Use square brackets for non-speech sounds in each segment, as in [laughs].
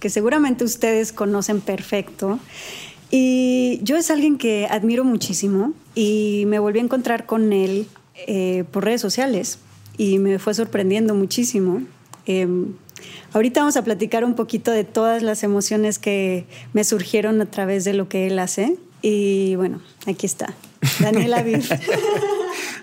que seguramente ustedes conocen perfecto. Y yo es alguien que admiro muchísimo y me volví a encontrar con él eh, por redes sociales y me fue sorprendiendo muchísimo. Eh, ahorita vamos a platicar un poquito de todas las emociones que me surgieron a través de lo que él hace. Y bueno, aquí está, Daniela Aviv. [laughs]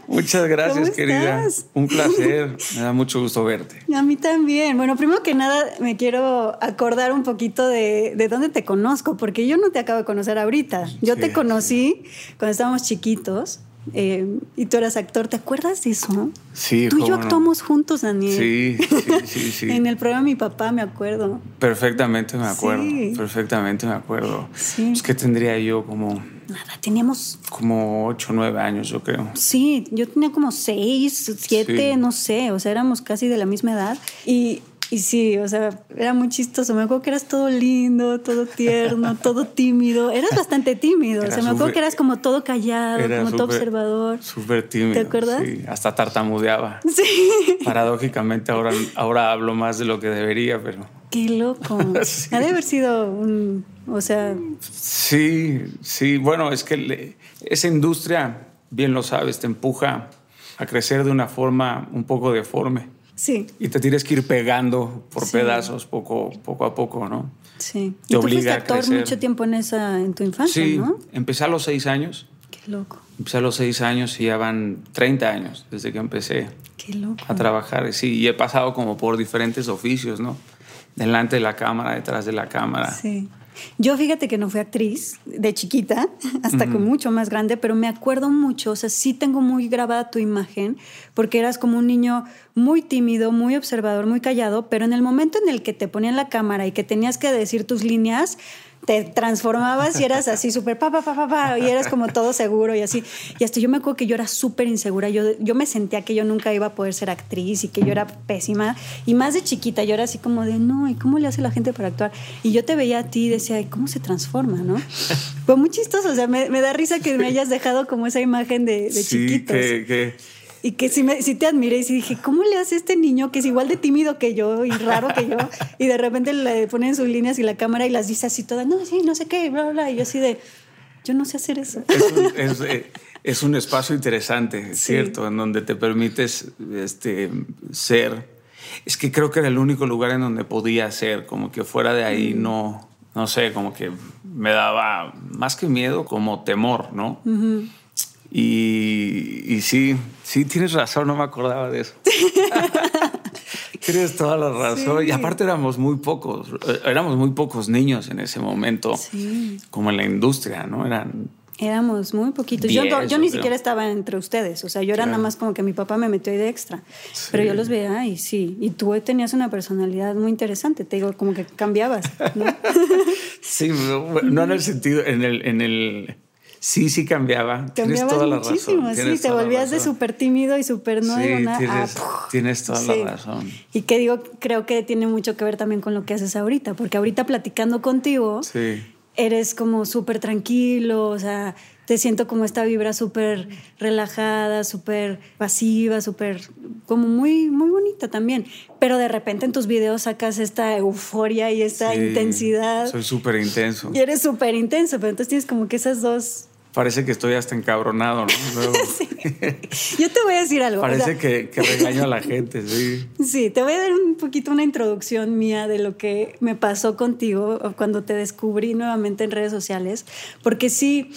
Muchas gracias, querida. Un placer. Me da mucho gusto verte. [laughs] A mí también. Bueno, primero que nada, me quiero acordar un poquito de, de dónde te conozco, porque yo no te acabo de conocer ahorita. Yo Sí, te conocí cuando estábamos chiquitos eh, y tú eras actor. ¿Te acuerdas de eso? Sí, Tú y yo no. actuamos juntos, Daniel. Sí, sí, sí, sí. [laughs] En el programa mi papá, me acuerdo. Perfectamente me acuerdo. Sí. Perfectamente me acuerdo. Sí. Es que tendría yo como, Nada, teníamos. como 8 o 9 años, yo creo. Sí, yo tenía como seis, siete, Sí. no sé, o sea, éramos casi de la misma edad. Y, y sí, o sea, era muy chistoso. Me acuerdo que eras todo lindo, todo tierno, [laughs] todo tímido. Eras bastante tímido. Era o sea, me acuerdo que eras como todo callado, como todo observador. Súper tímido. ¿Te acuerdas? Sí, hasta tartamudeaba. Sí, [laughs] Paradójicamente ahora, ahora hablo más de lo que debería, pero qué loco. [laughs] Sí. Ha de haber sido un. O sea, sí, sí. Bueno, es que le- esa industria, bien lo sabes, te empuja a crecer de una forma un poco deforme. sí, Y te tienes que ir pegando por Sí. pedazos poco, poco a poco, ¿no? sí. Te y tú obliga fuiste a crecer. mucho tiempo en esa, en tu infancia, Sí, ¿no? empecé a los seis años. Qué loco, Empecé a los seis años y ya van 30 años desde que empecé qué loco. a trabajar. Sí, y he pasado como por diferentes oficios, ¿no? Delante de la cámara, detrás de la cámara. Sí. Yo fíjate que no fui actriz de chiquita, [laughs] hasta que mucho más grande, pero me acuerdo mucho, o sea, sí tengo muy grabada tu imagen, porque eras como un niño muy tímido, muy observador, muy callado, pero en el momento en el que te ponían la cámara y que tenías que decir tus líneas, te transformabas y eras así súper pa, pa, pa, pa, pa, y eras como todo seguro y así. Y hasta yo me acuerdo que yo era súper insegura, yo, yo me sentía que yo nunca iba a poder ser actriz y que yo era pésima. Y más de chiquita, yo era así como de, no, ¿y cómo le hace la gente para actuar? Y yo te veía a ti y decía, "Ay, ¿cómo se transforma, no? [laughs] Fue muy chistoso, o sea, me, me da risa que me hayas dejado como esa imagen de, de sí, chiquitos. que, que Y que sí, me, sí te admiré y sí dije, ¿cómo le hace este niño que es igual de tímido que yo y raro que yo? Y de repente le ponen sus líneas y la cámara y las dice así todas, no, sí, no sé qué, bla, bla. Y yo así de, yo no sé hacer eso. es, un, es, eh, es un espacio interesante, ¿cierto? En donde te permites este, ser. Es que creo que era el único lugar en donde podía ser, como que fuera de ahí Mm. no, no sé, como que me daba más que miedo, como temor, ¿no? y, y sí, sí, tienes razón, no me acordaba de eso. [laughs] tienes toda la razón. Sí. Y aparte éramos muy pocos, eh, éramos muy pocos niños en ese momento, Sí. como en la industria, ¿no? Eran Éramos muy poquitos. Yo, Diez, yo ni yo siquiera estaba entre ustedes. O sea, yo era Claro. nada más como que mi papá me metió ahí de extra. Pero yo los veía y sí. Y tú tenías una personalidad muy interesante. Te digo, como que cambiabas, ¿no? [laughs] Sí, no no en el sentido, en el, en el, sí, sí cambiaba. tienes Cambiabas toda la muchísimo, razón. sí. tienes Te volvías de súper tímido y súper no Sí, digo nada. tienes, Ah, tienes toda Sí. la razón. Y que digo, creo que tiene mucho que ver también con lo que haces ahorita, porque ahorita platicando contigo, Sí. eres como súper tranquilo, o sea, te siento como esta vibra súper relajada, súper pasiva, súper, como muy, muy bonita también. Pero de repente en tus videos sacas esta euforia y esta Sí, intensidad. Soy súper intenso. Y eres súper intenso, pero entonces tienes como que esas dos Parece que estoy hasta encabronado, ¿no? [laughs] Yo te voy a decir algo. Parece que, que, regaño a la gente, sí. Sí, te voy a dar un poquito una introducción mía de lo que me pasó contigo cuando te descubrí nuevamente en redes sociales, porque sí,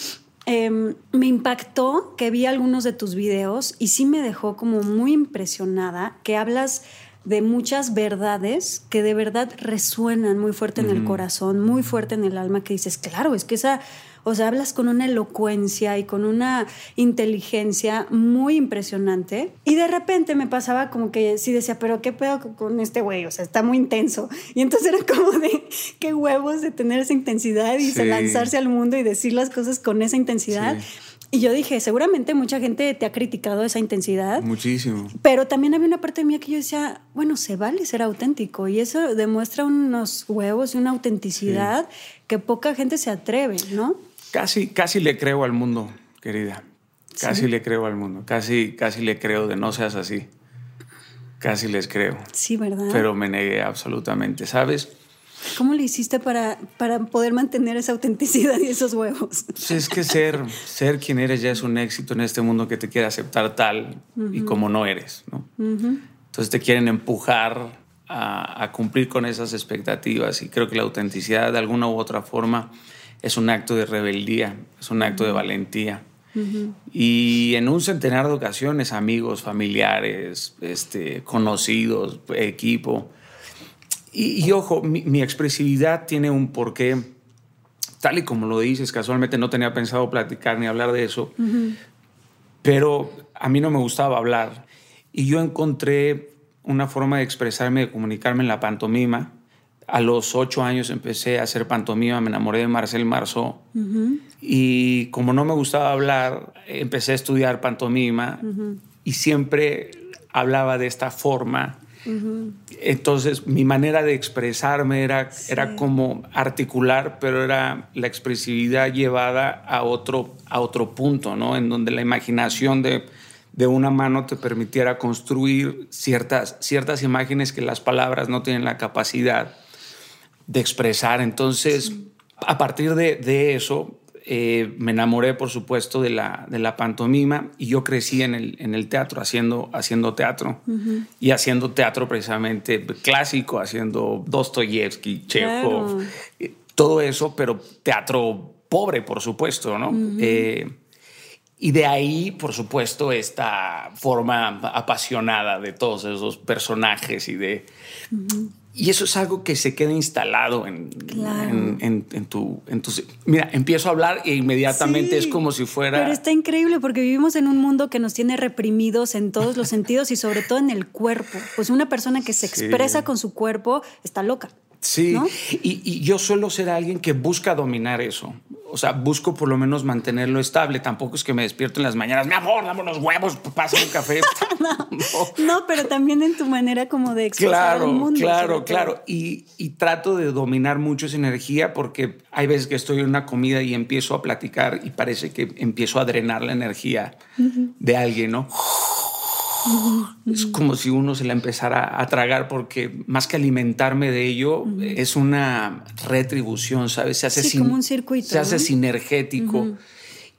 Em, me impactó que vi algunos de tus videos y sí me dejó como muy impresionada que hablas de muchas verdades que de verdad resuenan muy fuerte en el corazón, muy fuerte en el alma, que dices, claro, es que esa o sea, hablas con una elocuencia y con una inteligencia muy impresionante. Y de repente me pasaba como que sí decía, pero ¿qué pedo con este güey? O sea, está muy intenso. Y entonces era como de qué huevos de tener esa intensidad y lanzarse al mundo y decir las cosas con esa intensidad. Y yo dije, seguramente mucha gente te ha criticado esa intensidad. Muchísimo. Pero también había una parte mía que yo decía, bueno, se vale ser auténtico. Y eso demuestra unos huevos y una autenticidad que poca gente se atreve, ¿no? Casi, casi le creo al mundo, querida. Casi le creo al mundo. Casi, casi le creo de no seas así. Casi les creo. Sí, ¿verdad? Pero me negué absolutamente, ¿sabes? ¿Cómo le hiciste para, para poder mantener esa autenticidad y esos huevos? Pues es que ser, ser quien eres ya es un éxito en este mundo que te quiere aceptar tal y como no eres, ¿no? Entonces te quieren empujar a, a, cumplir con esas expectativas y creo que la autenticidad de alguna u otra forma es un acto de rebeldía, es un acto de valentía. Y en un centenar de ocasiones, amigos, familiares, este, conocidos, equipo. Y, ojo, mi, expresividad tiene un porqué, tal y como lo dices, casualmente no tenía pensado platicar ni hablar de eso, pero a mí no me gustaba hablar. Y yo encontré una forma de expresarme, de comunicarme en la pantomima, a los ocho años empecé a hacer pantomima, me enamoré de Marcel Marceau. Y como no me gustaba hablar, empecé a estudiar pantomima y siempre hablaba de esta forma. Entonces mi manera de expresarme era, era como articular, pero era la expresividad llevada a otro, a otro punto, ¿no? En donde la imaginación de, de una mano te permitiera construir ciertas, ciertas imágenes que las palabras no tienen la capacidad de expresar. Entonces, a partir de, eso, eh, me enamoré, por supuesto, de la, de la pantomima y yo crecí en el, en el teatro, haciendo, haciendo teatro. Y haciendo teatro precisamente clásico, haciendo Dostoyevsky, Chekhov, eh, todo eso, pero teatro pobre, por supuesto, ¿no? Eh, y de ahí, por supuesto, esta forma apasionada de todos esos personajes y de... Y eso es algo que se queda instalado en, en, tu, en Mira, empiezo a hablar e inmediatamente es como si fuera... Pero está increíble porque vivimos en un mundo que nos tiene reprimidos en todos los [laughs] sentidos y sobre todo en el cuerpo. Pues una persona que se expresa con su cuerpo está loca. Sí, y, yo suelo ser alguien que busca dominar eso. O sea, busco por lo menos mantenerlo estable. Tampoco es que me despierto en las mañanas, mi amor, dame unos huevos, pasa un café. [laughs] no, pero también en tu manera como de expresar claro, el mundo. Claro, claro. Y, y, trato de dominar mucho esa energía porque hay veces que estoy en una comida y empiezo a platicar y parece que empiezo a drenar la energía de alguien, ¿no? Es como si uno se la empezara a tragar porque más que alimentarme de ello, es una retribución, ¿sabes? Se hace, como un circuito, se hace sinergético.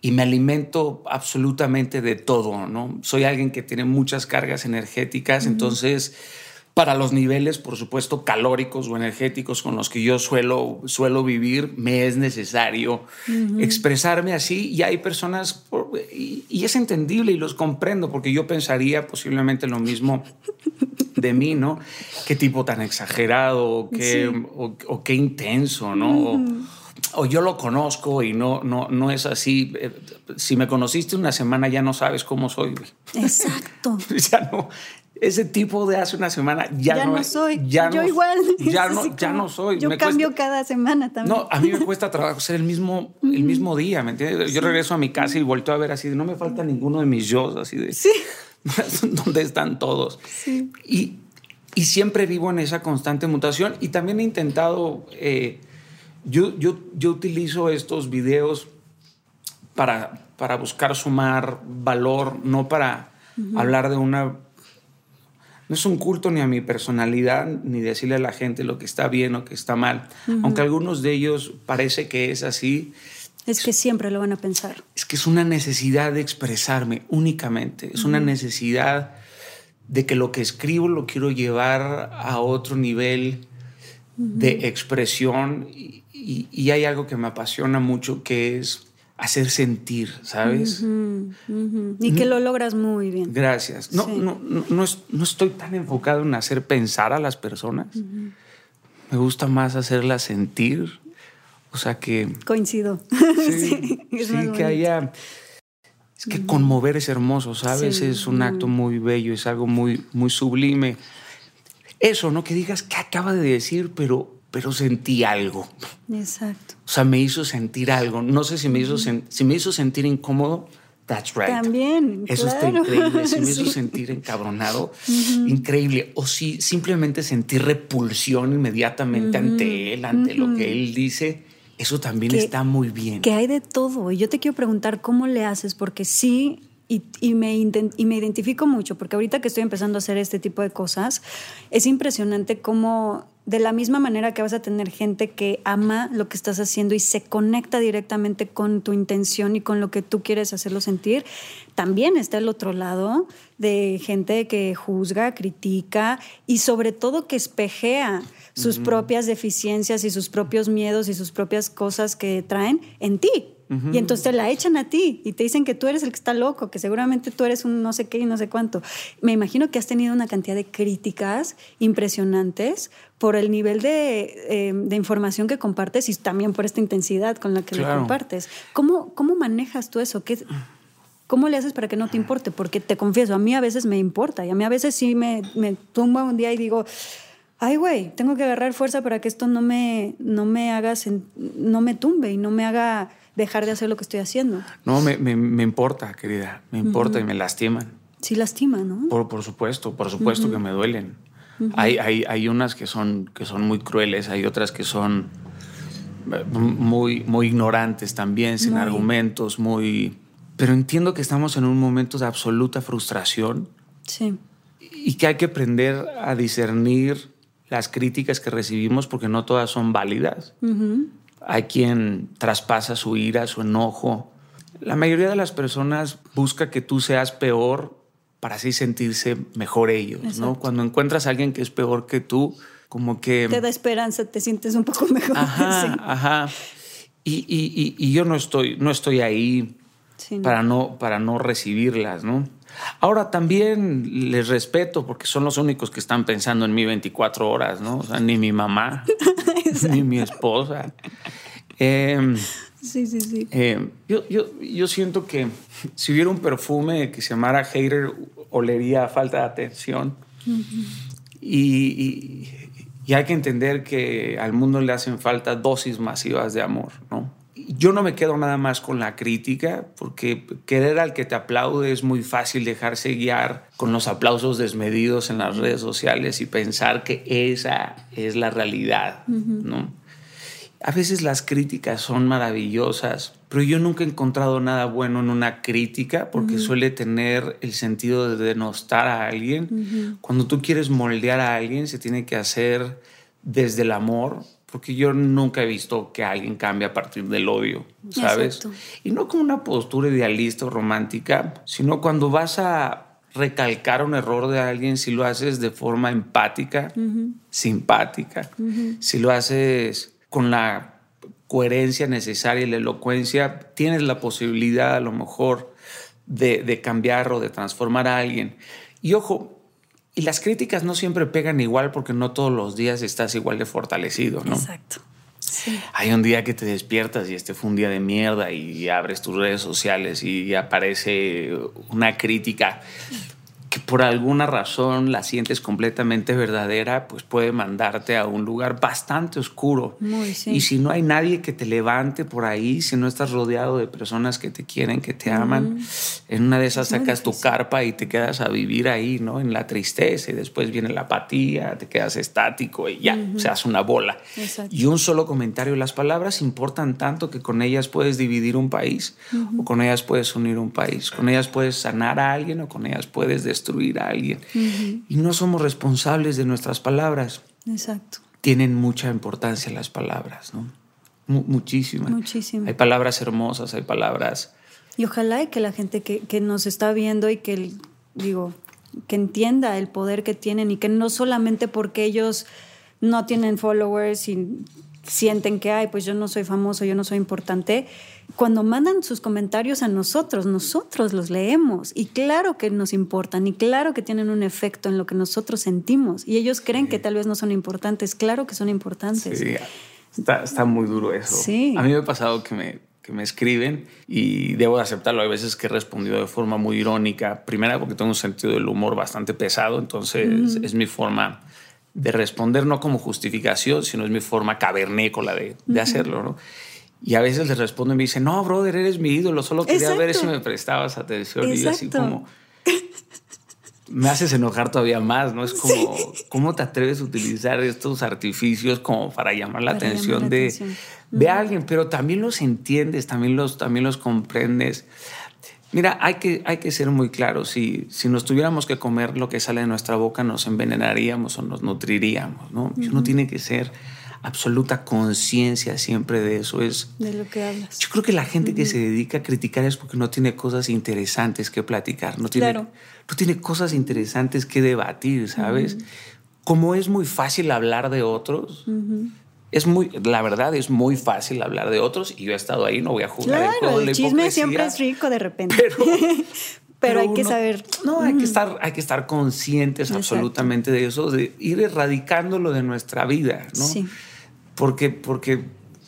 Y me alimento absolutamente de todo, ¿no? Soy alguien que tiene muchas cargas energéticas, entonces para los niveles, por supuesto, calóricos o energéticos con los que yo suelo, suelo vivir, me es necesario expresarme así y hay personas, y, es entendible y los comprendo, porque yo pensaría posiblemente lo mismo de mí, ¿no? Qué tipo tan exagerado, o qué, o, qué intenso, ¿no? o, yo lo conozco y no, no, no es así. Eh, si me conociste una semana ya no sabes cómo soy. Exacto. [laughs] ya no, ese tipo de hace una semana ya, no, soy. Ya yo igual. [laughs] Ya no, ya no soy. Yo cambio cada semana también. No, a mí me [laughs] cuesta trabajo ser el mismo, el mismo día, ¿me entiendes? Yo regreso a mi casa y vuelto a ver así de no me falta ninguno de mis yo, así de. Sí. [laughs] ¿Dónde están todos? Sí. Y, y, siempre vivo en esa constante mutación y también he intentado. Eh, yo, yo, yo utilizo estos videos para, para buscar sumar valor, no para hablar de una no es un culto ni a mi personalidad, ni decirle a la gente lo que está bien o que está mal. Aunque algunos de ellos parece que es así, Es que siempre lo van a pensar. Es que es una necesidad de expresarme únicamente. Es una necesidad de que lo que escribo lo quiero llevar a otro nivel de expresión. Y, hay algo que me apasiona mucho que es hacer sentir, ¿sabes? Y que lo logras muy bien. Gracias. No, no, no, no, estoy tan enfocado en hacer pensar a las personas. Me gusta más hacerlas sentir o sea que... Coincido. [laughs] Sí, que haya... Es que conmover es hermoso, ¿sabes? es un acto muy bello, es algo muy, muy sublime. Eso, ¿no? Que digas que acaba de decir, pero, pero sentí algo. Exacto. O sea, me hizo sentir algo. No sé si me hizo, si me hizo sentir incómodo, That's right. También. Eso está increíble. Si me [laughs] hizo sentir encabronado, increíble. O si simplemente sentir repulsión inmediatamente ante él, ante lo que él dice, eso también está muy bien. Que hay de todo. Y yo te quiero preguntar cómo le haces, porque sí, y, me, y me identifico mucho, porque ahorita que estoy empezando a hacer este tipo de cosas, es impresionante cómo de la misma manera que vas a tener gente que ama lo que estás haciendo y se conecta directamente con tu intención y con lo que tú quieres hacerlo sentir, también está el otro lado de gente que juzga, critica y sobre todo que espejea sus propias deficiencias y sus propios miedos y sus propias cosas que traen en ti. Y entonces te la echan a ti y te dicen que tú eres el que está loco, que seguramente tú eres un no sé qué y no sé cuánto. Me imagino que has tenido una cantidad de críticas impresionantes por el nivel de, em, de información que compartes y también por esta intensidad con la que lo compartes. ¿Cómo, ¿Cómo manejas tú eso? ¿Qué, ¿Cómo le haces para que no te importe? Porque te confieso, a mí a veces me importa y a mí a veces sí me, me tumba un día y digo, ay, güey, tengo que agarrar fuerza para que esto no me, no me haga, no me tumbe y no me haga dejar de hacer lo que estoy haciendo. No, me, me, importa, querida, me importa y me lastiman. Sí, lastima, ¿no? Por, por supuesto, por supuesto que me duelen. hay, hay, hay, unas que son, que son muy crueles, hay otras que son eh, muy, muy ignorantes también, sin argumentos, muy... Pero entiendo que estamos en un momento de absoluta frustración. Sí. Y que hay que aprender a discernir las críticas que recibimos porque no todas son válidas. Hay quien traspasa su ira, su enojo. La mayoría de las personas busca que tú seas peor para así sentirse mejor ellos, ¿no? Cuando encuentras a alguien que es peor que tú, como que... Te da esperanza, te sientes un poco [laughs] mejor. Ajá, ajá. Y, y, y, yo no estoy, no estoy ahí Para, no, para no recibirlas, ¿no? Ahora también les respeto porque son los únicos que están pensando en mí 24 horas, ¿no? O sea, ni mi mamá, [laughs] ni mi esposa. Em, sí, sí, sí. Em, yo, yo, yo, siento que si hubiera un perfume que se llamara Hater, olería falta de atención. y, y hay que entender que al mundo le hacen falta dosis masivas de amor, ¿no? Yo no me quedo nada más con la crítica, porque querer al que te aplaude es muy fácil dejarse guiar con los aplausos desmedidos en las redes sociales y pensar que esa es la realidad, ¿no? A veces las críticas son maravillosas, pero yo nunca he encontrado nada bueno en una crítica porque suele tener el sentido de denostar a alguien. Cuando tú quieres moldear a alguien, se tiene que hacer desde el amor, porque yo nunca he visto que alguien cambie a partir del odio, ¿sabes? Y no como una postura idealista o romántica, sino cuando vas a recalcar un error de alguien, si lo haces de forma empática, simpática, si lo haces con la coherencia necesaria y la elocuencia, tienes la posibilidad a lo mejor de, de cambiar o de transformar a alguien. Y ojo, y las críticas no siempre pegan igual porque no todos los días estás igual de fortalecido, ¿no? Exacto. Hay un día que te despiertas y este fue un día de mierda y abres tus redes sociales y aparece una crítica que por alguna razón la sientes completamente verdadera, pues puede mandarte a un lugar bastante oscuro. Y si no hay nadie que te levante por ahí, si no estás rodeado de personas que te quieren, que te aman, en una de esas sacas tu carpa y te quedas a vivir ahí, ¿no? En la tristeza y después viene la apatía, te quedas estático y ya, se hace una bola. Y un solo comentario, las palabras importan tanto que con ellas puedes dividir un país o con ellas puedes unir un país, con ellas puedes sanar a alguien o con ellas puedes destruir destruir a alguien. Y no somos responsables de nuestras palabras. Exacto. Tienen mucha importancia las palabras, ¿no? muchísimas. Muchísimas. Hay palabras hermosas, hay palabras... Y ojalá que la gente que, que nos está viendo y que, digo, que entienda el poder que tienen y que no solamente porque ellos no tienen followers y sienten que, ay, pues yo no soy famoso, yo no soy importante, cuando mandan sus comentarios a nosotros, nosotros los leemos y claro que nos importan y claro que tienen un efecto en lo que nosotros sentimos y ellos creen que tal vez no son importantes, claro que son importantes. Sí, está, está muy duro eso. Sí. A mí me ha pasado que me, que me escriben y debo de aceptarlo. Hay veces que he respondido de forma muy irónica. Primera, porque tengo un sentido del humor bastante pesado, entonces es mi forma de responder, no como justificación, sino es mi forma cavernícola de, de hacerlo, ¿no? Y a veces les respondo y me dicen, no, brother, eres mi ídolo, solo quería ver si me prestabas atención. Y así como, me haces enojar todavía más, ¿no? Es como, ¿cómo te atreves a utilizar estos artificios como para llamar la atención de, de alguien? Pero también los entiendes, también los, también los comprendes. Mira, hay que, hay que ser muy claros. Si, si nos tuviéramos que comer lo que sale de nuestra boca, nos envenenaríamos o nos nutriríamos, ¿no? Uno tiene que ser absoluta conciencia siempre de eso. Es, de lo que hablas. Yo creo que la gente que se dedica a criticar es porque no tiene cosas interesantes que platicar, no tiene, no tiene cosas interesantes que debatir, ¿sabes? Como es muy fácil hablar de otros, es muy, la verdad es muy fácil hablar de otros y yo he estado ahí, no voy a jugar claro, el, el chisme siempre es rico de repente. Pero, [laughs] pero, hay que saber. No, hay, que estar, hay que estar conscientes absolutamente de eso, de ir erradicándolo de nuestra vida, ¿no? Sí porque, porque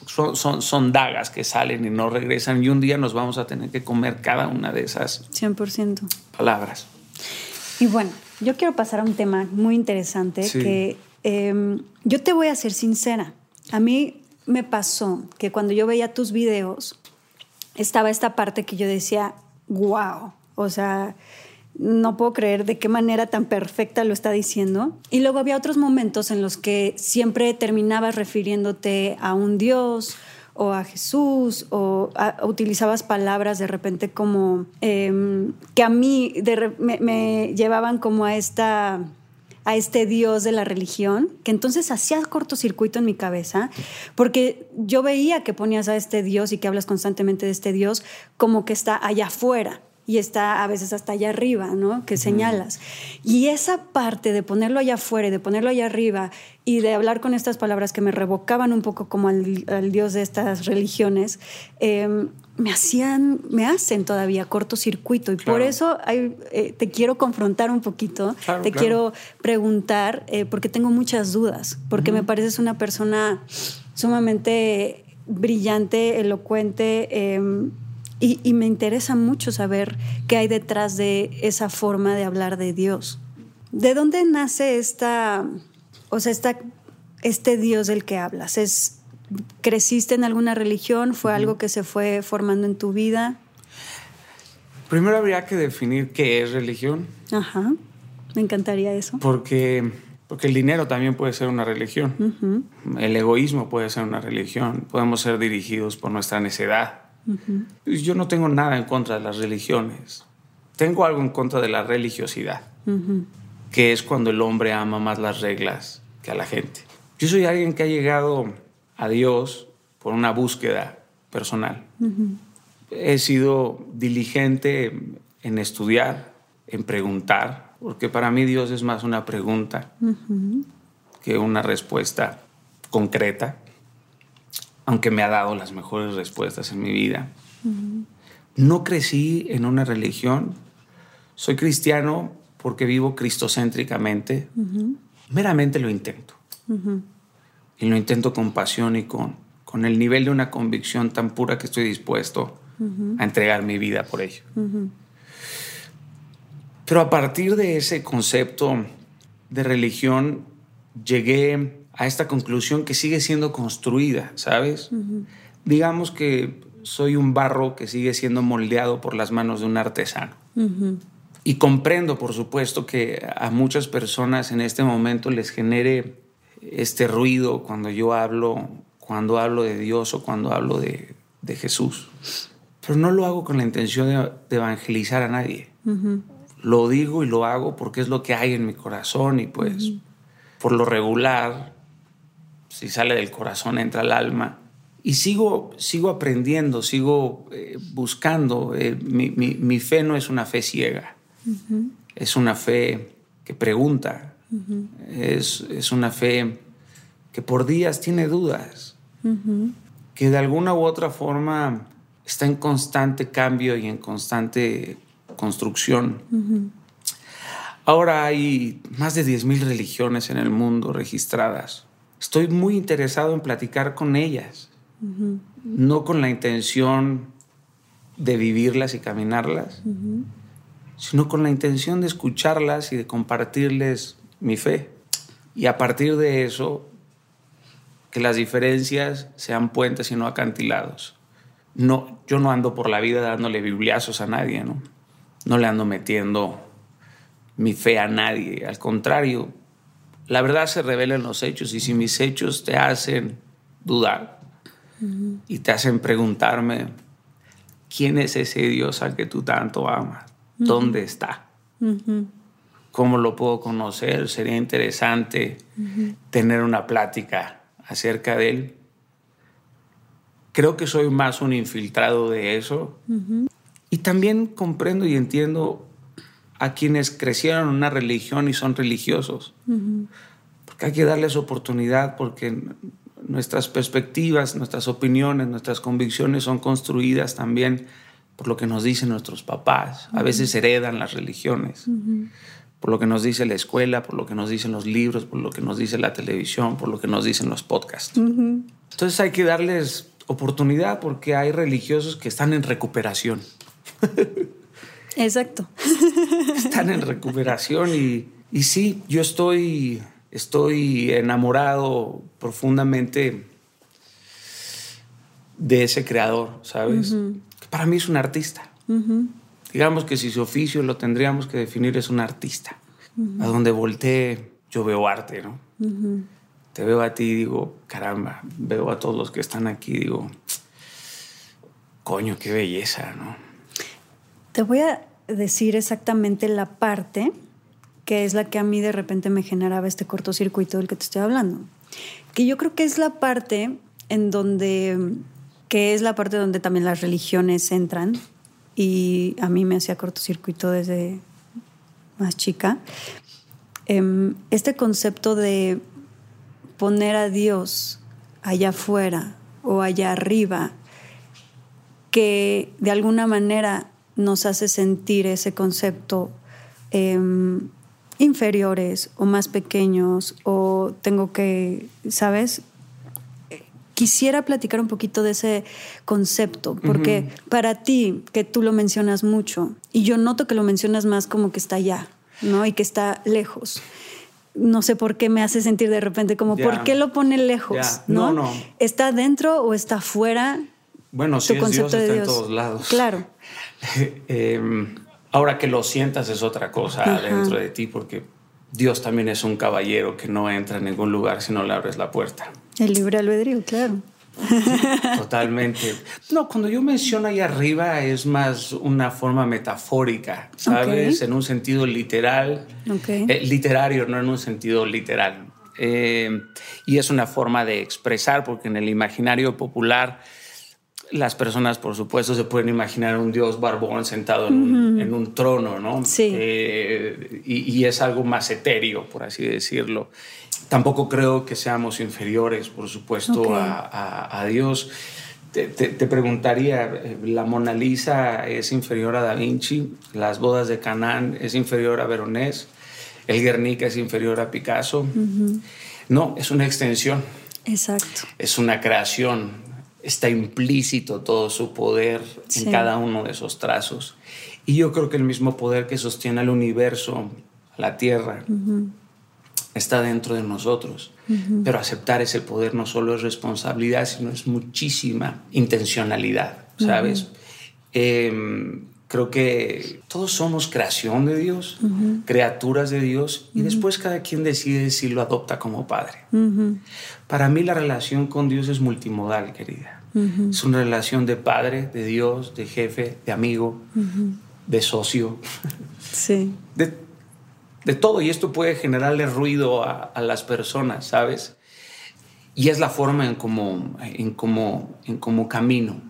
son, son, son, dagas que salen y no regresan y un día nos vamos a tener que comer cada una de esas 100%. palabras. Y bueno, yo quiero pasar a un tema muy interesante que eh, yo te voy a ser sincera. A mí me pasó que cuando yo veía tus videos, estaba esta parte que yo decía, wow, o sea, no puedo creer de qué manera tan perfecta lo está diciendo. Y luego había otros momentos en los que siempre terminabas refiriéndote a un Dios o a Jesús o utilizabas palabras de repente como em, que a mí me, llevaban como a esta a este Dios de la religión, que entonces hacía cortocircuito en mi cabeza, porque yo veía que ponías a este Dios y que hablas constantemente de este Dios como que está allá afuera, y está a veces hasta allá arriba, ¿no? Que señalas. Y esa parte de ponerlo allá afuera y de ponerlo allá arriba y de hablar con estas palabras que me revocaban un poco como al, Dios de estas religiones, em, me hacían, me hacen todavía cortocircuito. Y por eso eh, te quiero confrontar un poquito, te quiero preguntar, eh, porque tengo muchas dudas, porque me pareces una persona sumamente brillante, elocuente em, y, me interesa mucho saber qué hay detrás de esa forma de hablar de Dios. ¿De dónde nace esta, o sea, esta, este Dios del que hablas? ¿Es, ¿Creciste en alguna religión? ¿Fue algo que se fue formando en tu vida? Primero habría que definir qué es religión. Ajá, me encantaría eso. Porque, porque el dinero también puede ser una religión. El egoísmo puede ser una religión. Podemos ser dirigidos por nuestra necedad yo no tengo nada en contra de las religiones. Tengo algo en contra de la religiosidad, que es cuando el hombre ama más las reglas que a la gente. Yo soy alguien que ha llegado a Dios por una búsqueda personal. He sido diligente en estudiar, en preguntar, porque para mí Dios es más una pregunta que una respuesta concreta aunque me ha dado las mejores respuestas en mi vida. No crecí en una religión. Soy cristiano porque vivo cristocéntricamente. Meramente lo intento. Y lo intento con pasión y con, con el nivel de una convicción tan pura que estoy dispuesto a entregar mi vida por ello. Pero a partir de ese concepto de religión, llegué a esta conclusión que sigue siendo construida, ¿sabes? Digamos que soy un barro que sigue siendo moldeado por las manos de un artesano. Y comprendo, por supuesto, que a muchas personas en este momento les genere este ruido cuando yo hablo, cuando hablo de Dios o cuando hablo de, Jesús. Pero no lo hago con la intención de, evangelizar a nadie. Lo digo y lo hago porque es lo que hay en mi corazón y pues por lo regular si sale del corazón entra al alma y sigo, sigo aprendiendo, sigo eh, buscando. Eh, mi, fe no es una fe ciega, es una fe que pregunta, es, una fe que por días tiene dudas, que de alguna u otra forma está en constante cambio y en constante construcción. Ahora hay más de 10.000 religiones en el mundo registradas. Estoy muy interesado en platicar con ellas, no con la intención de vivirlas y caminarlas, sino con la intención de escucharlas y de compartirles mi fe. Y a partir de eso, que las diferencias sean puentes y no acantilados. No, yo no ando por la vida dándole bibliazos a nadie, ¿no? No le ando metiendo mi fe a nadie. Al contrario, la verdad se revela en los hechos y si mis hechos te hacen dudar y te hacen preguntarme, ¿quién es ese Dios al que tú tanto amas? ¿Dónde está? ¿Cómo lo puedo conocer? Sería interesante tener una plática acerca de él. Creo que soy más un infiltrado de eso. Y también comprendo y entiendo a quienes crecieron en una religión y son religiosos. Porque hay que darles oportunidad porque nuestras perspectivas, nuestras opiniones, nuestras convicciones son construidas también por lo que nos dicen nuestros papás. A veces heredan las religiones. Por lo que nos dice la escuela, por lo que nos dicen los libros, por lo que nos dice la televisión, por lo que nos dicen los podcasts. Entonces hay que darles oportunidad porque hay religiosos que están en recuperación. [laughs] Exacto. [laughs] Están en recuperación y, y sí, yo estoy, estoy enamorado profundamente de ese creador, ¿sabes? Para mí es un artista. Digamos que si su oficio lo tendríamos que definir es un artista. A donde voltee, yo veo arte, ¿no? Te veo a ti y digo, caramba, veo a todos los que están aquí, digo, coño, qué belleza, ¿no? Te voy a decir exactamente la parte que es la que a mí de repente me generaba este cortocircuito del que te estoy hablando. Que yo creo que es la parte en donde, que es la parte donde también las religiones entran y a mí me hacía cortocircuito desde más chica. Em, este concepto de poner a Dios allá afuera o allá arriba, que de alguna manera nos hace sentir ese concepto em, inferiores o más pequeños o tengo que, ¿sabes? Quisiera platicar un poquito de ese concepto, porque para ti, que tú lo mencionas mucho, y yo noto que lo mencionas más como que está allá, ¿no? Y que está lejos. No sé por qué me hace sentir de repente como, ¿por qué lo pone lejos? ¿no? no, ¿Está dentro o está fuera? Bueno, sí, es Dios, está en todos lados. Claro. [laughs] Em, ahora que lo sientas es otra cosa dentro de ti, porque Dios también es un caballero que no entra en ningún lugar si no le abres la puerta. El libre albedrío, claro. Totalmente. No, cuando yo menciono ahí arriba es más una forma metafórica, ¿sabes? En un sentido literal, eh, literario, no en un sentido literal. Eh, y es una forma de expresar, porque en el imaginario popular las personas, por supuesto, se pueden imaginar un dios barbón sentado en, un, trono, ¿no? Sí. Eh, y, es algo más etéreo, por así decirlo. Tampoco creo que seamos inferiores, por supuesto, a, Dios. Te, preguntaría, eh, ¿la Mona Lisa es inferior a Da Vinci? ¿Las bodas de Canaán es inferior a Veronés? ¿El Guernica es inferior a Picasso? No, es una extensión. Exacto. Es una creación está implícito todo su poder en cada uno de esos trazos. Y yo creo que el mismo poder que sostiene al universo, la Tierra, está dentro de nosotros. Pero aceptar ese poder no solo es responsabilidad, sino es muchísima intencionalidad, ¿sabes? Em, creo que todos somos creación de Dios, criaturas de Dios, y después cada quien decide si lo adopta como padre. Para mí la relación con Dios es multimodal, querida. Es una relación de padre, de Dios, de jefe, de amigo, de socio. Sí. De, todo. Y esto puede generarle ruido a, las personas, ¿sabes? y es la forma en cómo en cómo, en cómo camino.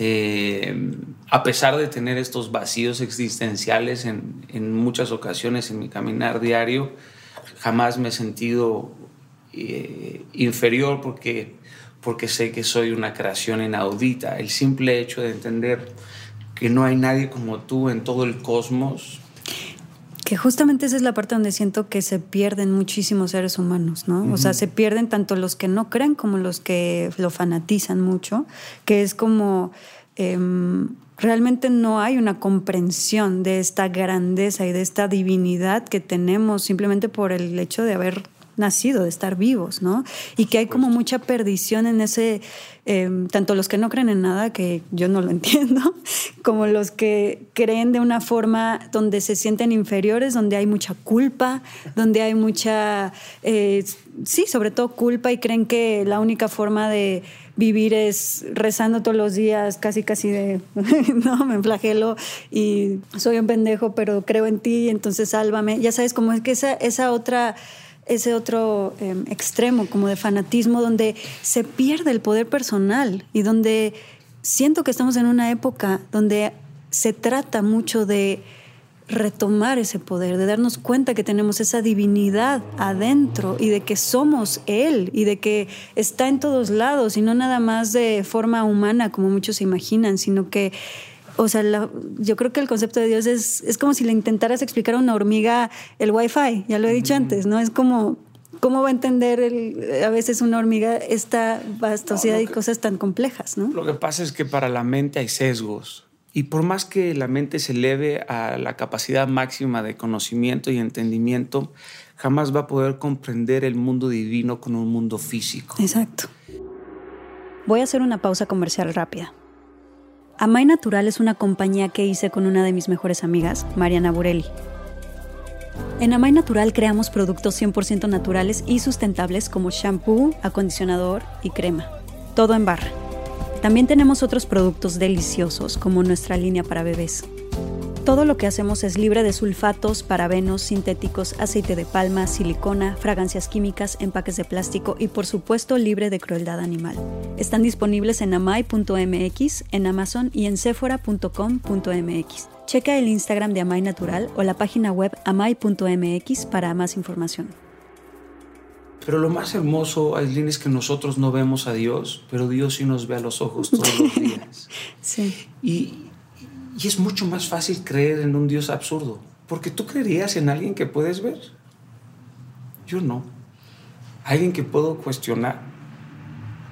Eh, a pesar de tener estos vacíos existenciales en, en, muchas ocasiones en mi caminar diario, jamás me he sentido eh, inferior porque, porque sé que soy una creación inaudita. El simple hecho de entender que no hay nadie como tú en todo el cosmos que justamente esa es la parte donde siento que se pierden muchísimos seres humanos, ¿no? O sea, se pierden tanto los que no creen como los que lo fanatizan mucho, que es como em, realmente no hay una comprensión de esta grandeza y de esta divinidad que tenemos simplemente por el hecho de haber nacido, de estar vivos, ¿no? Y que hay como mucha perdición en ese, em, tanto los que no creen en nada, que yo no lo [laughs] entiendo, como los que creen de una forma donde se sienten inferiores, donde hay mucha culpa, donde hay mucha, eh, sí, sobre todo culpa y creen que la única forma de vivir es rezando todos los días, casi casi de, [laughs] no, me flagelo y soy un pendejo, pero creo en ti, entonces sálvame. Ya sabes, como es que esa, esa otra ese otro em, extremo como de fanatismo donde se pierde el poder personal y donde siento que estamos en una época donde se trata mucho de retomar ese poder, de darnos cuenta que tenemos esa divinidad adentro y de que somos Él y de que está en todos lados y no nada más de forma humana como muchos se imaginan, sino que o sea, yo creo que el concepto de Dios es, es como si le intentaras explicar a una hormiga el wifi, ya lo he dicho antes, ¿no? Es como, ¿cómo va a entender a veces una hormiga esta vastosidad y cosas tan complejas, ¿no? Lo que pasa es que para la mente hay sesgos. Y por más que la mente se eleve a la capacidad máxima de conocimiento y entendimiento, jamás va a poder comprender el mundo divino con un mundo físico. Exacto. Voy a hacer una pausa comercial rápida. Amay Natural es una compañía que hice con una de mis mejores amigas, Mariana Burelli. En Amay Natural creamos productos 100% naturales y sustentables como shampoo, acondicionador y crema. Todo en barra. También tenemos otros productos deliciosos como nuestra línea para bebés. Todo lo que hacemos es libre de sulfatos, parabenos, sintéticos, aceite de palma, silicona, fragancias químicas, empaques de plástico y por supuesto libre de crueldad animal. Están disponibles en amai.mx, en Amazon y en sephora.com.mx. Checa el Instagram de Amai Natural o la página web amai.mx para más información. Pero lo más hermoso, Aileen, es que nosotros no vemos a Dios, pero Dios sí nos ve a los ojos todos los [laughs] días. sí. Y, y es mucho más fácil creer en un Dios absurdo, porque tú creerías en alguien que puedes ver. Yo no. Alguien que puedo cuestionar.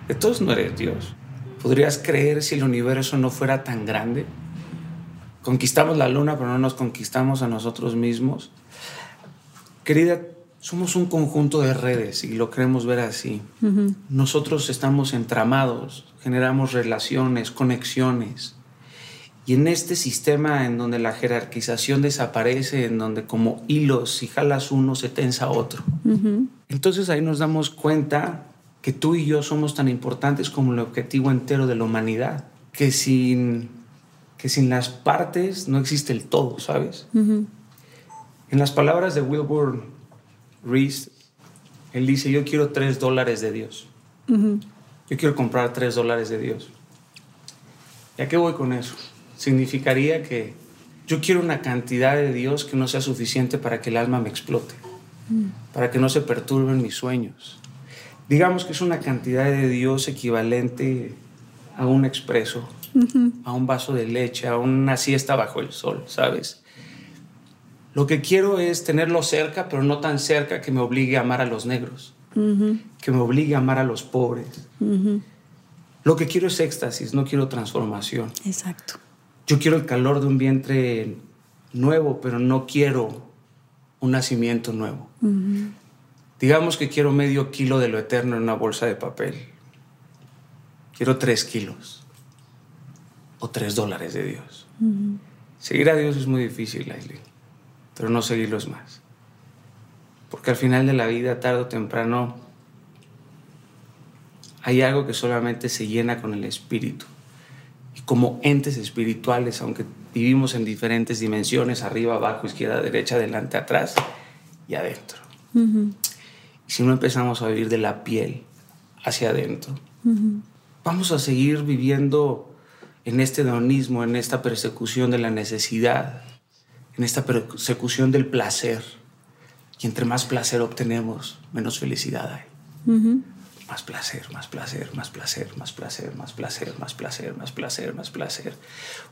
Entonces no eres Dios. ¿Podrías creer si el universo no fuera tan grande? Conquistamos la luna, pero no nos conquistamos a nosotros mismos. Querida, somos un conjunto de redes y lo queremos ver así. Nosotros estamos entramados, generamos relaciones, conexiones. Y en este sistema en donde la jerarquización desaparece, en donde como hilos, si jalas uno, se tensa otro. Entonces ahí nos damos cuenta que tú y yo somos tan importantes como el objetivo entero de la humanidad, que sin, que sin las partes no existe el todo, ¿sabes? En las palabras de Wilbur Reese, él dice, yo quiero tres dólares de Dios. Yo quiero comprar tres dólares de Dios. ¿Y a qué voy con eso? Significaría que yo quiero una cantidad de Dios que no sea suficiente para que el alma me explote, mm. para que no se perturben mis sueños. Digamos que es una cantidad de Dios equivalente a un expreso, a un vaso de leche, a una siesta bajo el sol, ¿sabes? Lo que quiero es tenerlo cerca, pero no tan cerca que me obligue a amar a los negros, que me obligue a amar a los pobres. Lo que quiero es éxtasis, no quiero transformación. Exacto. Yo quiero el calor de un vientre nuevo, pero no quiero un nacimiento nuevo. Digamos que quiero medio kilo de lo eterno en una bolsa de papel. Quiero tres kilos o tres dólares de Dios. Seguir a Dios es muy difícil, Aileen, pero no seguirlo es más. Porque al final de la vida, tarde o temprano, hay algo que solamente se llena con el Espíritu como entes espirituales, aunque vivimos en diferentes dimensiones, arriba, abajo, izquierda, derecha, adelante, atrás y adentro. Si no empezamos a vivir de la piel, hacia adentro. Vamos a seguir viviendo en este hedonismo, en esta persecución de la necesidad, en esta persecución del placer. Y entre más placer obtenemos, menos felicidad hay. Más placer, más placer, más placer, más placer, más placer, más placer, más placer, más placer.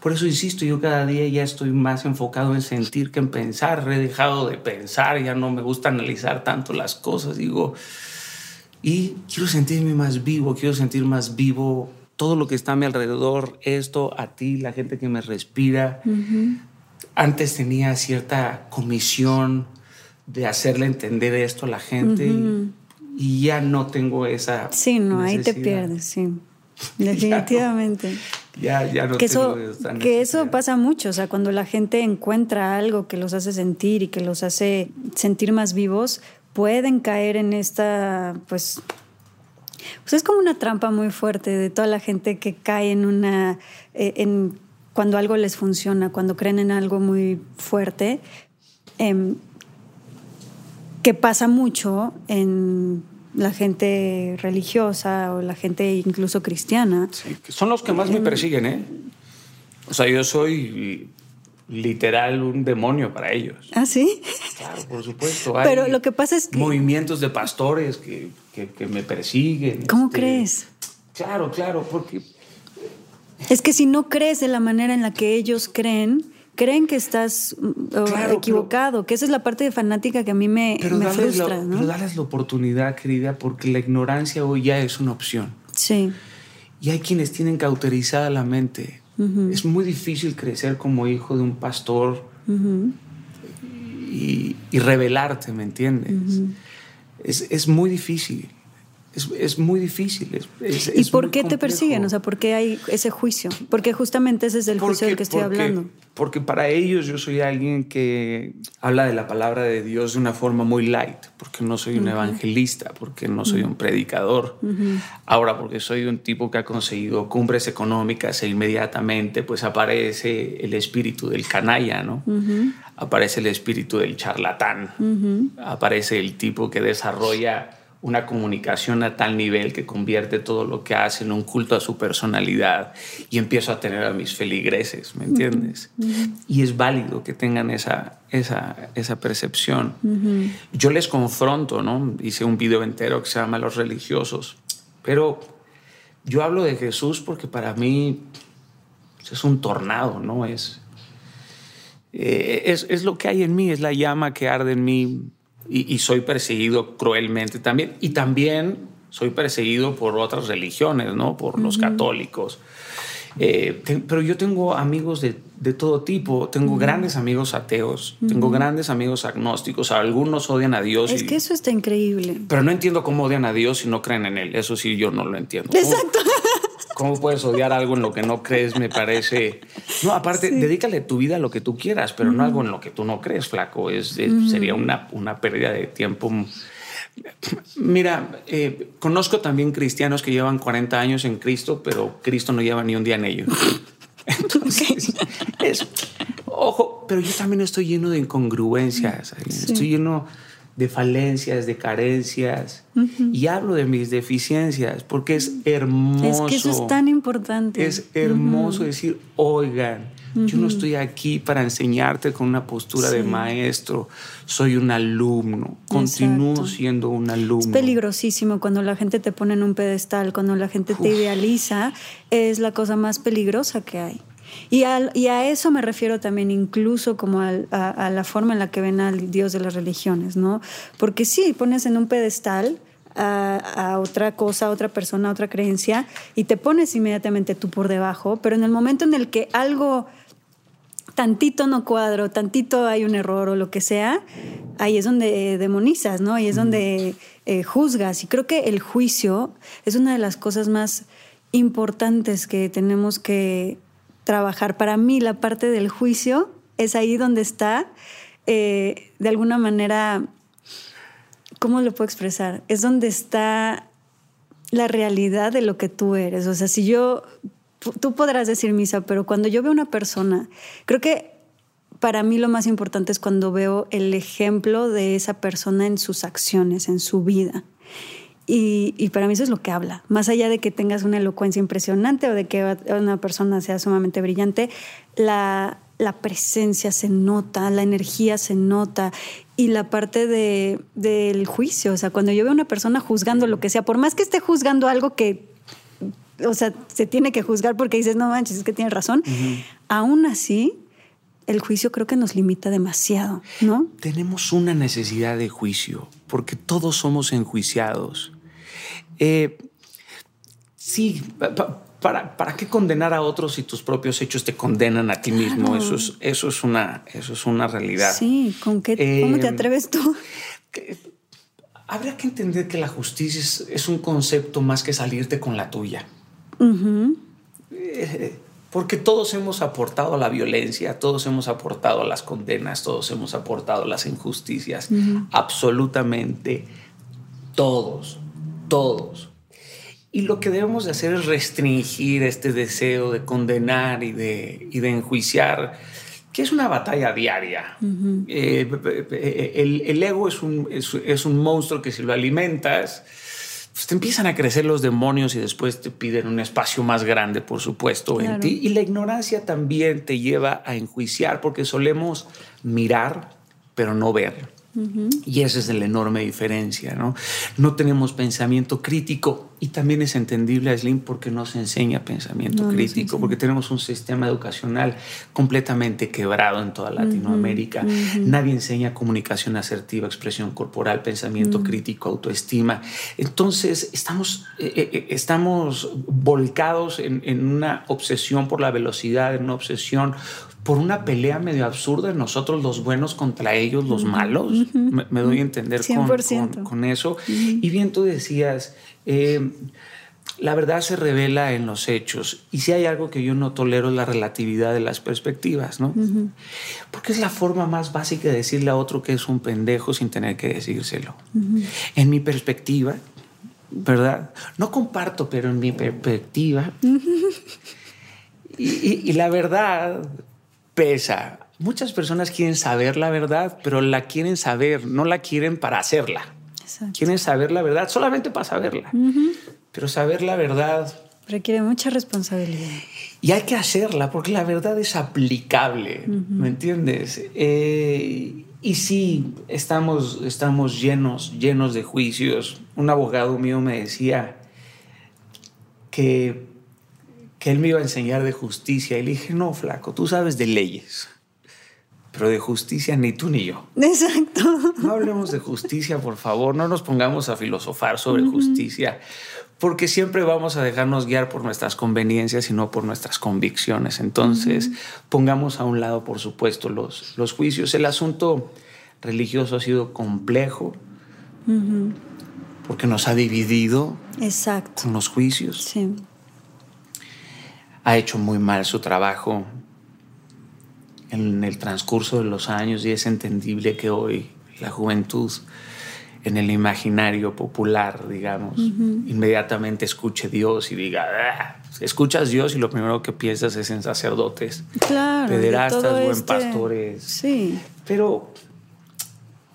Por eso insisto, yo cada día ya estoy más enfocado en sentir que en pensar. He dejado de pensar, ya no me gusta analizar tanto las cosas. Digo, y quiero sentirme más vivo, quiero sentir más vivo todo lo que está a mi alrededor, esto, a ti, la gente que me respira. Antes tenía cierta comisión de hacerle entender esto a la gente y, ya no tengo esa. Sí, no, ahí te pierdes, sí. [laughs] Definitivamente. ya, ya, no que tengo eso, Que eso pasa mucho, o sea, cuando la gente encuentra algo que los hace sentir y que los hace sentir más vivos, pueden caer en esta, pues, pues es como una trampa muy fuerte de toda la gente que cae en una, eh, en, cuando algo les funciona, cuando creen en algo muy fuerte, em, que pasa mucho en la gente religiosa o la gente incluso cristiana. Sí, son los que más me persiguen, ¿eh? O sea, yo soy literal un demonio para ellos. ¿Ah, sí? Claro, por supuesto. Pero lo que pasa es que... Movimientos de pastores que, que, me persiguen. ¿Cómo este, crees? Claro, claro, porque... Es que si no crees de la manera en la que ellos creen, creen que estás mm, equivocado, que esa es la parte de fanática que a mí me, me frustra. ¿no? Pero dales la oportunidad, querida, porque la ignorancia hoy ya es una opción. Sí. Y hay quienes tienen cauterizada la mente es muy difícil crecer como hijo de un pastor y, revelarte, ¿me entiendes? es, muy difícil. Es, muy difícil. ¿Y por qué te persiguen? O sea, ¿por qué hay ese juicio? Porque justamente ese es el juicio del que estoy hablando. Porque para ellos yo soy alguien que habla de la palabra de Dios de una forma muy light, porque no soy un evangelista, porque no soy un predicador. Ahora, porque soy un tipo que ha conseguido cumbres económicas e inmediatamente pues aparece el espíritu del canalla, ¿no? Aparece el espíritu del charlatán, aparece el tipo que desarrolla una comunicación a tal nivel que convierte todo lo que hace en un culto a su personalidad y empiezo a tener a mis feligreses, ¿me entiendes? Y es válido que tengan esa, esa, esa percepción. Yo les confronto, ¿no? Hice un video entero que se llama Los religiosos, pero yo hablo de Jesús porque para mí es un tornado, ¿no? Es, eh, es, es lo que hay en mí, es la llama que arde en mí y, soy perseguido cruelmente también. Y también soy perseguido por otras religiones, ¿no? Por los católicos. Eh, pero yo tengo amigos de, de todo tipo. Tengo grandes amigos ateos, tengo grandes amigos agnósticos. Algunos odian a Dios. Es que eso está increíble. Pero no entiendo cómo odian a Dios y no creen en Él. Eso sí, yo no lo entiendo. Exacto. ¿Cómo puedes odiar algo en lo que no crees? Me parece. No, aparte, dedícale tu vida a lo que tú quieras, pero no algo en lo que tú no crees, flaco. Es, Sería una, una pérdida de tiempo. Mira, eh, conozco también cristianos que llevan 40 años en Cristo, pero Cristo no lleva ni un día en ellos. [laughs] Entonces, es, ojo, pero yo también estoy lleno de incongruencias. Estoy lleno de falencias, de carencias. Y hablo de mis deficiencias porque es hermoso. Es que eso es tan importante. Es hermoso decir, oigan, yo no estoy aquí para enseñarte con una postura de maestro, soy un alumno, continúo siendo un alumno. Es peligrosísimo cuando la gente te pone en un pedestal, cuando la gente te idealiza, es la cosa más peligrosa que hay. Y, a eso me refiero también incluso como a, la forma en la que ven al Dios de las religiones, ¿no? Porque sí, pones en un pedestal a, otra cosa, a otra persona, a otra creencia, y te pones inmediatamente tú por debajo, pero en el momento en el que algo tantito no cuadro, tantito hay un error o lo que sea, ahí es donde demonizas, ¿no? Ahí es donde eh, juzgas. Y creo que el juicio es una de las cosas más importantes que tenemos que trabajar. Para mí la parte del juicio es ahí donde está, eh, de alguna manera, ¿cómo lo puedo expresar? Es donde está la realidad de lo que tú eres. O sea, si yo, tú podrás decir misa, pero cuando yo veo una persona, creo que para mí lo más importante es cuando veo el ejemplo de esa persona en sus acciones, en su vida. Y, para mí eso es lo que habla. Más allá de que tengas una elocuencia impresionante o de que una persona sea sumamente brillante, la, presencia se nota, la energía se nota y la parte de, del juicio. O sea, cuando yo veo a una persona juzgando lo que sea, por más que esté juzgando algo que, o sea, se tiene que juzgar porque dices, no manches, es que tiene razón, aún así el juicio creo que nos limita demasiado, ¿no? Tenemos una necesidad de juicio, porque todos somos enjuiciados. Eh, sí, para, para, qué condenar a otros si tus propios hechos te condenan a ti mismo? Eso es, eso, es una, eso es una realidad. Sí, ¿con qué, ¿cómo te eh, atreves tú? habría que entender que la justicia es, un concepto más que salirte con la tuya porque todos hemos aportado a la violencia, todos hemos aportado a las condenas, todos hemos aportado a las injusticias, absolutamente todos, todos. Y lo que debemos de hacer es restringir este deseo de condenar y de, y de enjuiciar, que es una batalla diaria. Eh, el, ego es un, es un monstruo que si lo alimentas, pues te empiezan a crecer los demonios y después te piden un espacio más grande, por supuesto, en ti. Y la ignorancia también te lleva a enjuiciar porque solemos mirar, pero no ver. Y esa es la enorme diferencia, ¿no? No tenemos pensamiento crítico y también es entendible, Slim, porque no se enseña pensamiento crítico, porque tenemos un sistema educacional completamente quebrado en toda Latinoamérica. Nadie enseña comunicación asertiva, expresión corporal, pensamiento crítico, autoestima. Entonces, estamos, eh, eh, eh, estamos volcados en, en una obsesión por la velocidad, en una obsesión por una pelea medio absurda, nosotros los buenos contra ellos los malos. me, doy a entender con, eso. Y bien tú decías, eh, la verdad se revela en los hechos. Y si hay algo que yo no tolero es la relatividad de las perspectivas, ¿no? Porque es la forma más básica de decirle a otro que es un pendejo sin tener que decírselo. En mi perspectiva, ¿verdad? No comparto, pero en mi perspectiva. y la verdad pesa. Muchas personas quieren saber la verdad, pero la quieren saber, no la quieren para hacerla. Quieren saber la verdad solamente para saberla. Pero saber la verdad requiere mucha responsabilidad. Y hay que hacerla porque la verdad es aplicable, ¿me entiendes? Eh, y sí, estamos, estamos llenos, llenos de juicios. Un abogado mío me decía que que él me iba a enseñar de justicia. Y le dije, no, flaco, tú sabes de leyes, pero de justicia ni tú ni yo. Exacto. No hablemos de justicia, por favor, no nos pongamos a filosofar sobre justicia, porque siempre vamos a dejarnos guiar por nuestras conveniencias y no por nuestras convicciones. Entonces, pongamos a un lado, por supuesto, los, los juicios. El asunto religioso ha sido complejo. Porque nos ha dividido Exacto. con los juicios. Sí ha hecho muy mal su trabajo en el transcurso de los años y es entendible que hoy la juventud en el imaginario popular, digamos, inmediatamente escuche Dios y diga, ah, escuchas Dios y lo primero que piensas es en sacerdotes, claro, pederastas, buen este pastores. Sí. Pero,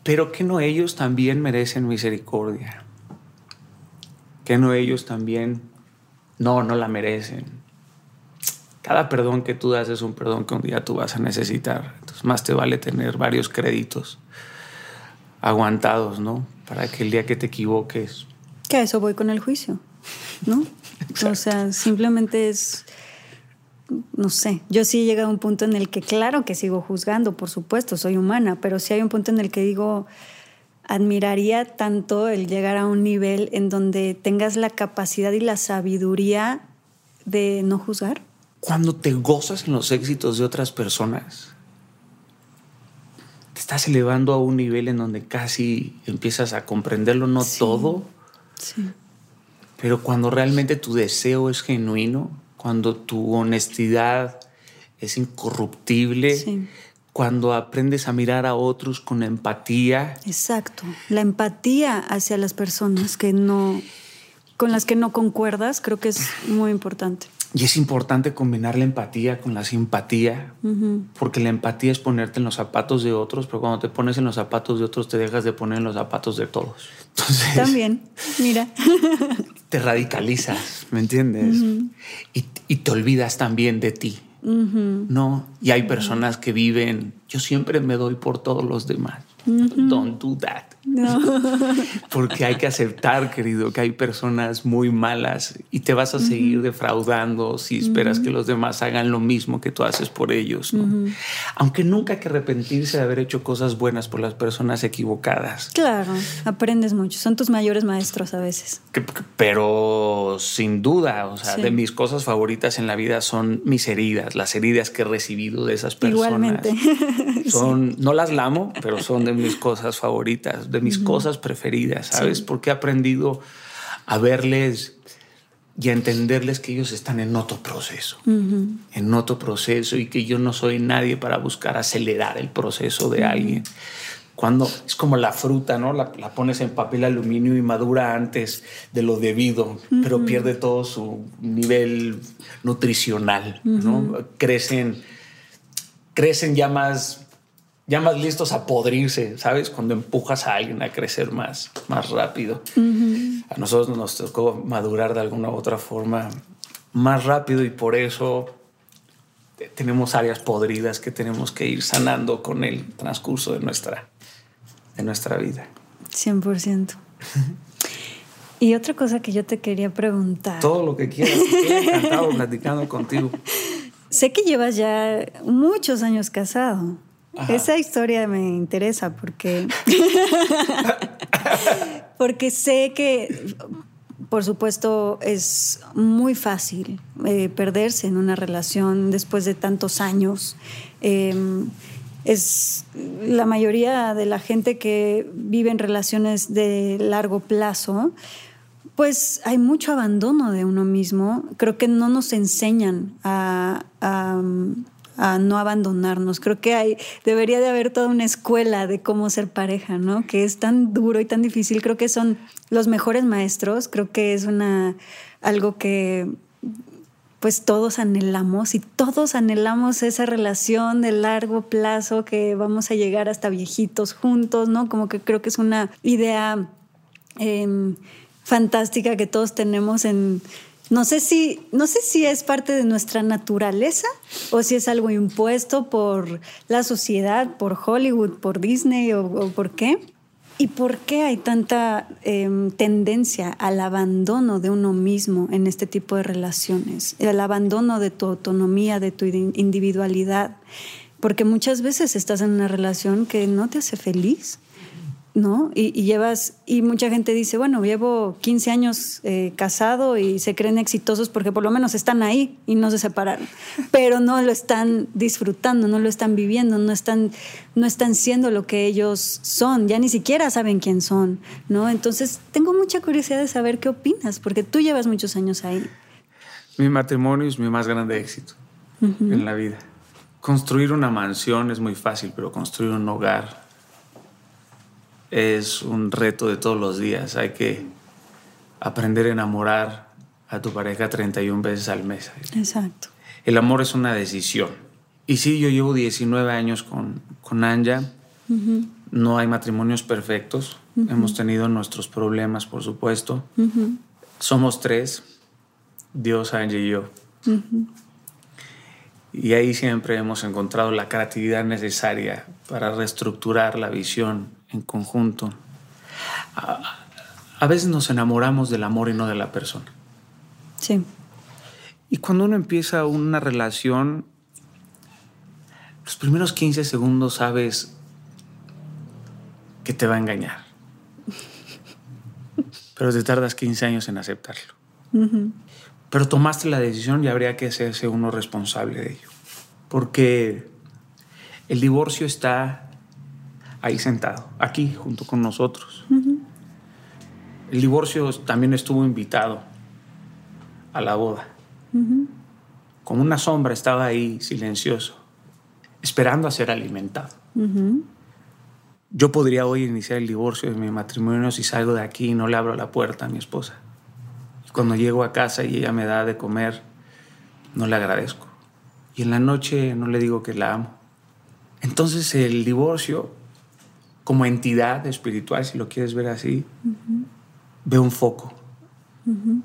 pero que no ellos también merecen misericordia, que no ellos también, no, no la merecen cada perdón que tú das es un perdón que un día tú vas a necesitar. Entonces más te vale tener varios créditos aguantados, ¿no? Para que el día que te equivoques... Que a eso voy con el juicio, ¿no? [laughs] o sea, simplemente es, no sé, yo sí he llegado a un punto en el que claro que sigo juzgando, por supuesto, soy humana, pero sí hay un punto en el que digo, admiraría tanto el llegar a un nivel en donde tengas la capacidad y la sabiduría de no juzgar cuando te gozas en los éxitos de otras personas, te estás elevando a un nivel en donde casi empiezas a comprenderlo, no todo, pero cuando realmente tu deseo es genuino, cuando tu honestidad es incorruptible, cuando aprendes a mirar a otros con empatía. Exacto, la empatía hacia las personas que no, con las que no concuerdas, creo que es muy importante. Y es importante combinar la empatía con la simpatía, porque la empatía es ponerte en los zapatos de otros, pero cuando te pones en los zapatos de otros te dejas de poner en los zapatos de todos. Entonces, También, mira. [laughs] Te radicalizas, ¿me entiendes? y, y, te olvidas también de ti. No, y hay personas que viven, yo siempre me doy por todos los demás. Don't do that. No. [laughs] Porque hay que aceptar, querido, que hay personas muy malas y te vas a seguir defraudando si esperas que los demás hagan lo mismo que tú haces por ellos. Aunque nunca hay que arrepentirse de haber hecho cosas buenas por las personas equivocadas. Claro, aprendes mucho. Son tus mayores maestros a veces. pero sin duda, o sea, de mis cosas favoritas en la vida son mis heridas, las heridas que he recibido de esas personas. [laughs] Igualmente. Son, no las lamo, pero son de mis cosas favoritas de mis cosas preferidas, ¿sabes? Porque he aprendido a verles y a entenderles que ellos están en otro proceso, en otro proceso y que yo no soy nadie para buscar acelerar el proceso de alguien. Cuando es como la fruta, ¿no? La, pones en papel aluminio y madura antes de lo debido, pero pierde todo su nivel nutricional, ¿no? Crecen, crecen ya más ya más listos a podrirse, ¿sabes? Cuando empujas a alguien a crecer más, más rápido. A nosotros nos tocó madurar de alguna u otra forma más rápido y por eso tenemos áreas podridas que tenemos que ir sanando con el transcurso de nuestra, de nuestra vida. 100%. [laughs] y otra cosa que yo te quería preguntar. Todo lo que quieras. Estoy encantado platicando contigo. [laughs] Sé que llevas ya muchos años casado. Esa historia me interesa porque, [laughs] porque sé que, por supuesto, es muy fácil eh, perderse en una relación después de tantos años. Em, es la mayoría de la gente que vive en relaciones de largo plazo, pues hay mucho abandono de uno mismo. Creo que no nos enseñan a a no abandonarnos. Creo que hay, debería de haber toda una escuela de cómo ser pareja, ¿no? Que es tan duro y tan difícil. Creo que son los mejores maestros. Creo que es una algo que pues todos anhelamos y todos anhelamos esa relación de largo plazo que vamos a llegar hasta viejitos juntos, ¿no? Como que creo que es una idea em, fantástica que todos tenemos en no sé si, no sé si es parte de nuestra naturaleza o si es algo impuesto por la sociedad, por Hollywood, por Disney o, por qué. ¿Y por qué hay tanta em, tendencia al abandono de uno mismo en este tipo de relaciones? El abandono de tu autonomía, de tu individualidad. Porque muchas veces estás en una relación que no te hace feliz ¿no? Y, llevas, y mucha gente dice, bueno, llevo 15 años eh, casado y se creen exitosos porque por lo menos están ahí y no se separaron, [laughs] pero no lo están disfrutando, no lo están viviendo, no están, no están siendo lo que ellos son, ya ni siquiera saben quién son, ¿no? Entonces, tengo mucha curiosidad de saber qué opinas, porque tú llevas muchos años ahí. Mi matrimonio es mi más grande éxito en la vida. Construir una mansión es muy fácil, pero construir un hogar es un reto de todos los días. Hay que aprender a enamorar a tu pareja 31 veces al mes. Exacto. El amor es una decisión. Y sí, yo llevo 19 años con, con Anja. No hay matrimonios perfectos. Hemos tenido nuestros problemas, por supuesto. Somos tres, Dios, Anja y yo. Y ahí siempre hemos encontrado la creatividad necesaria para reestructurar la visión en conjunto. A, veces nos enamoramos del amor y no de la persona. Sí. Y cuando uno empieza una relación, los primeros 15 segundos sabes que te va a engañar. Pero te tardas 15 años en aceptarlo. Pero tomaste la decisión y habría que hacerse uno responsable de ello. Porque el divorcio está ahí sentado, aquí junto con nosotros. El divorcio también estuvo invitado a la boda. Como una sombra estaba ahí silencioso, esperando a ser alimentado. Yo podría hoy iniciar el divorcio de mi matrimonio si salgo de aquí y no le abro la puerta a mi esposa. Y cuando llego a casa y ella me da de comer, no le agradezco. Y en la noche no le digo que la amo. Entonces el divorcio, como entidad espiritual, si lo quieres ver así, ve un foco.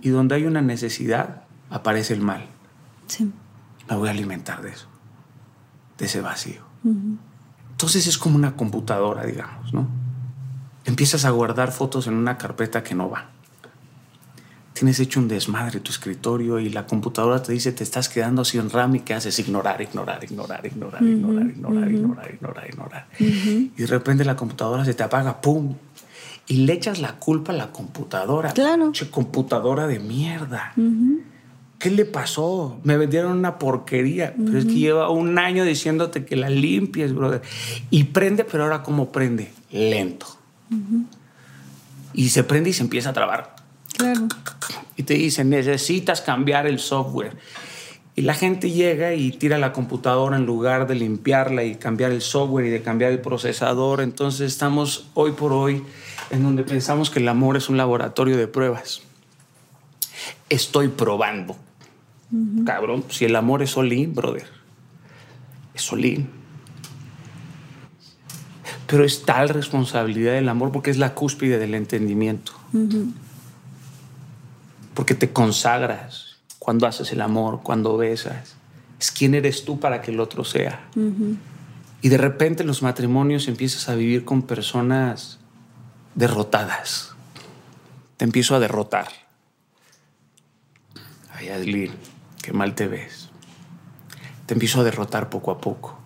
Y donde hay una necesidad, aparece el mal. Sí. Me voy a alimentar de eso, de ese vacío. Entonces es como una computadora, digamos, ¿no? Empiezas a guardar fotos en una carpeta que no va tienes hecho un desmadre tu escritorio y la computadora te dice te estás quedando sin RAM y qué haces ignorar, ignorar, ignorar, ignorar, ignorar, ignorar, ignorar, ignorar, ignorar, uh -huh. Y de repente la computadora se te apaga, ¡pum! Y le echas la culpa a la computadora. Claro. Che, computadora de mierda. ¿Qué le pasó? Me vendieron una porquería. Pero es que lleva un año diciéndote que la limpies, brother. Y prende, pero ahora ¿cómo prende? Lento. Y se prende y se empieza a trabar Claro. Y te dicen, necesitas cambiar el software. Y la gente llega y tira la computadora en lugar de limpiarla y cambiar el software y de cambiar el procesador. Entonces estamos hoy por hoy en donde pensamos que el amor es un laboratorio de pruebas. Estoy probando. Cabrón, si el amor es solín, brother. Es solín. Pero es tal responsabilidad del amor porque es la cúspide del entendimiento. Porque te consagras cuando haces el amor, cuando besas. Es quién eres tú para que el otro sea. Y de repente en los matrimonios empiezas a vivir con personas derrotadas. Te empiezo a derrotar. Ay, Adeline, qué mal te ves. Te empiezo a derrotar poco a poco.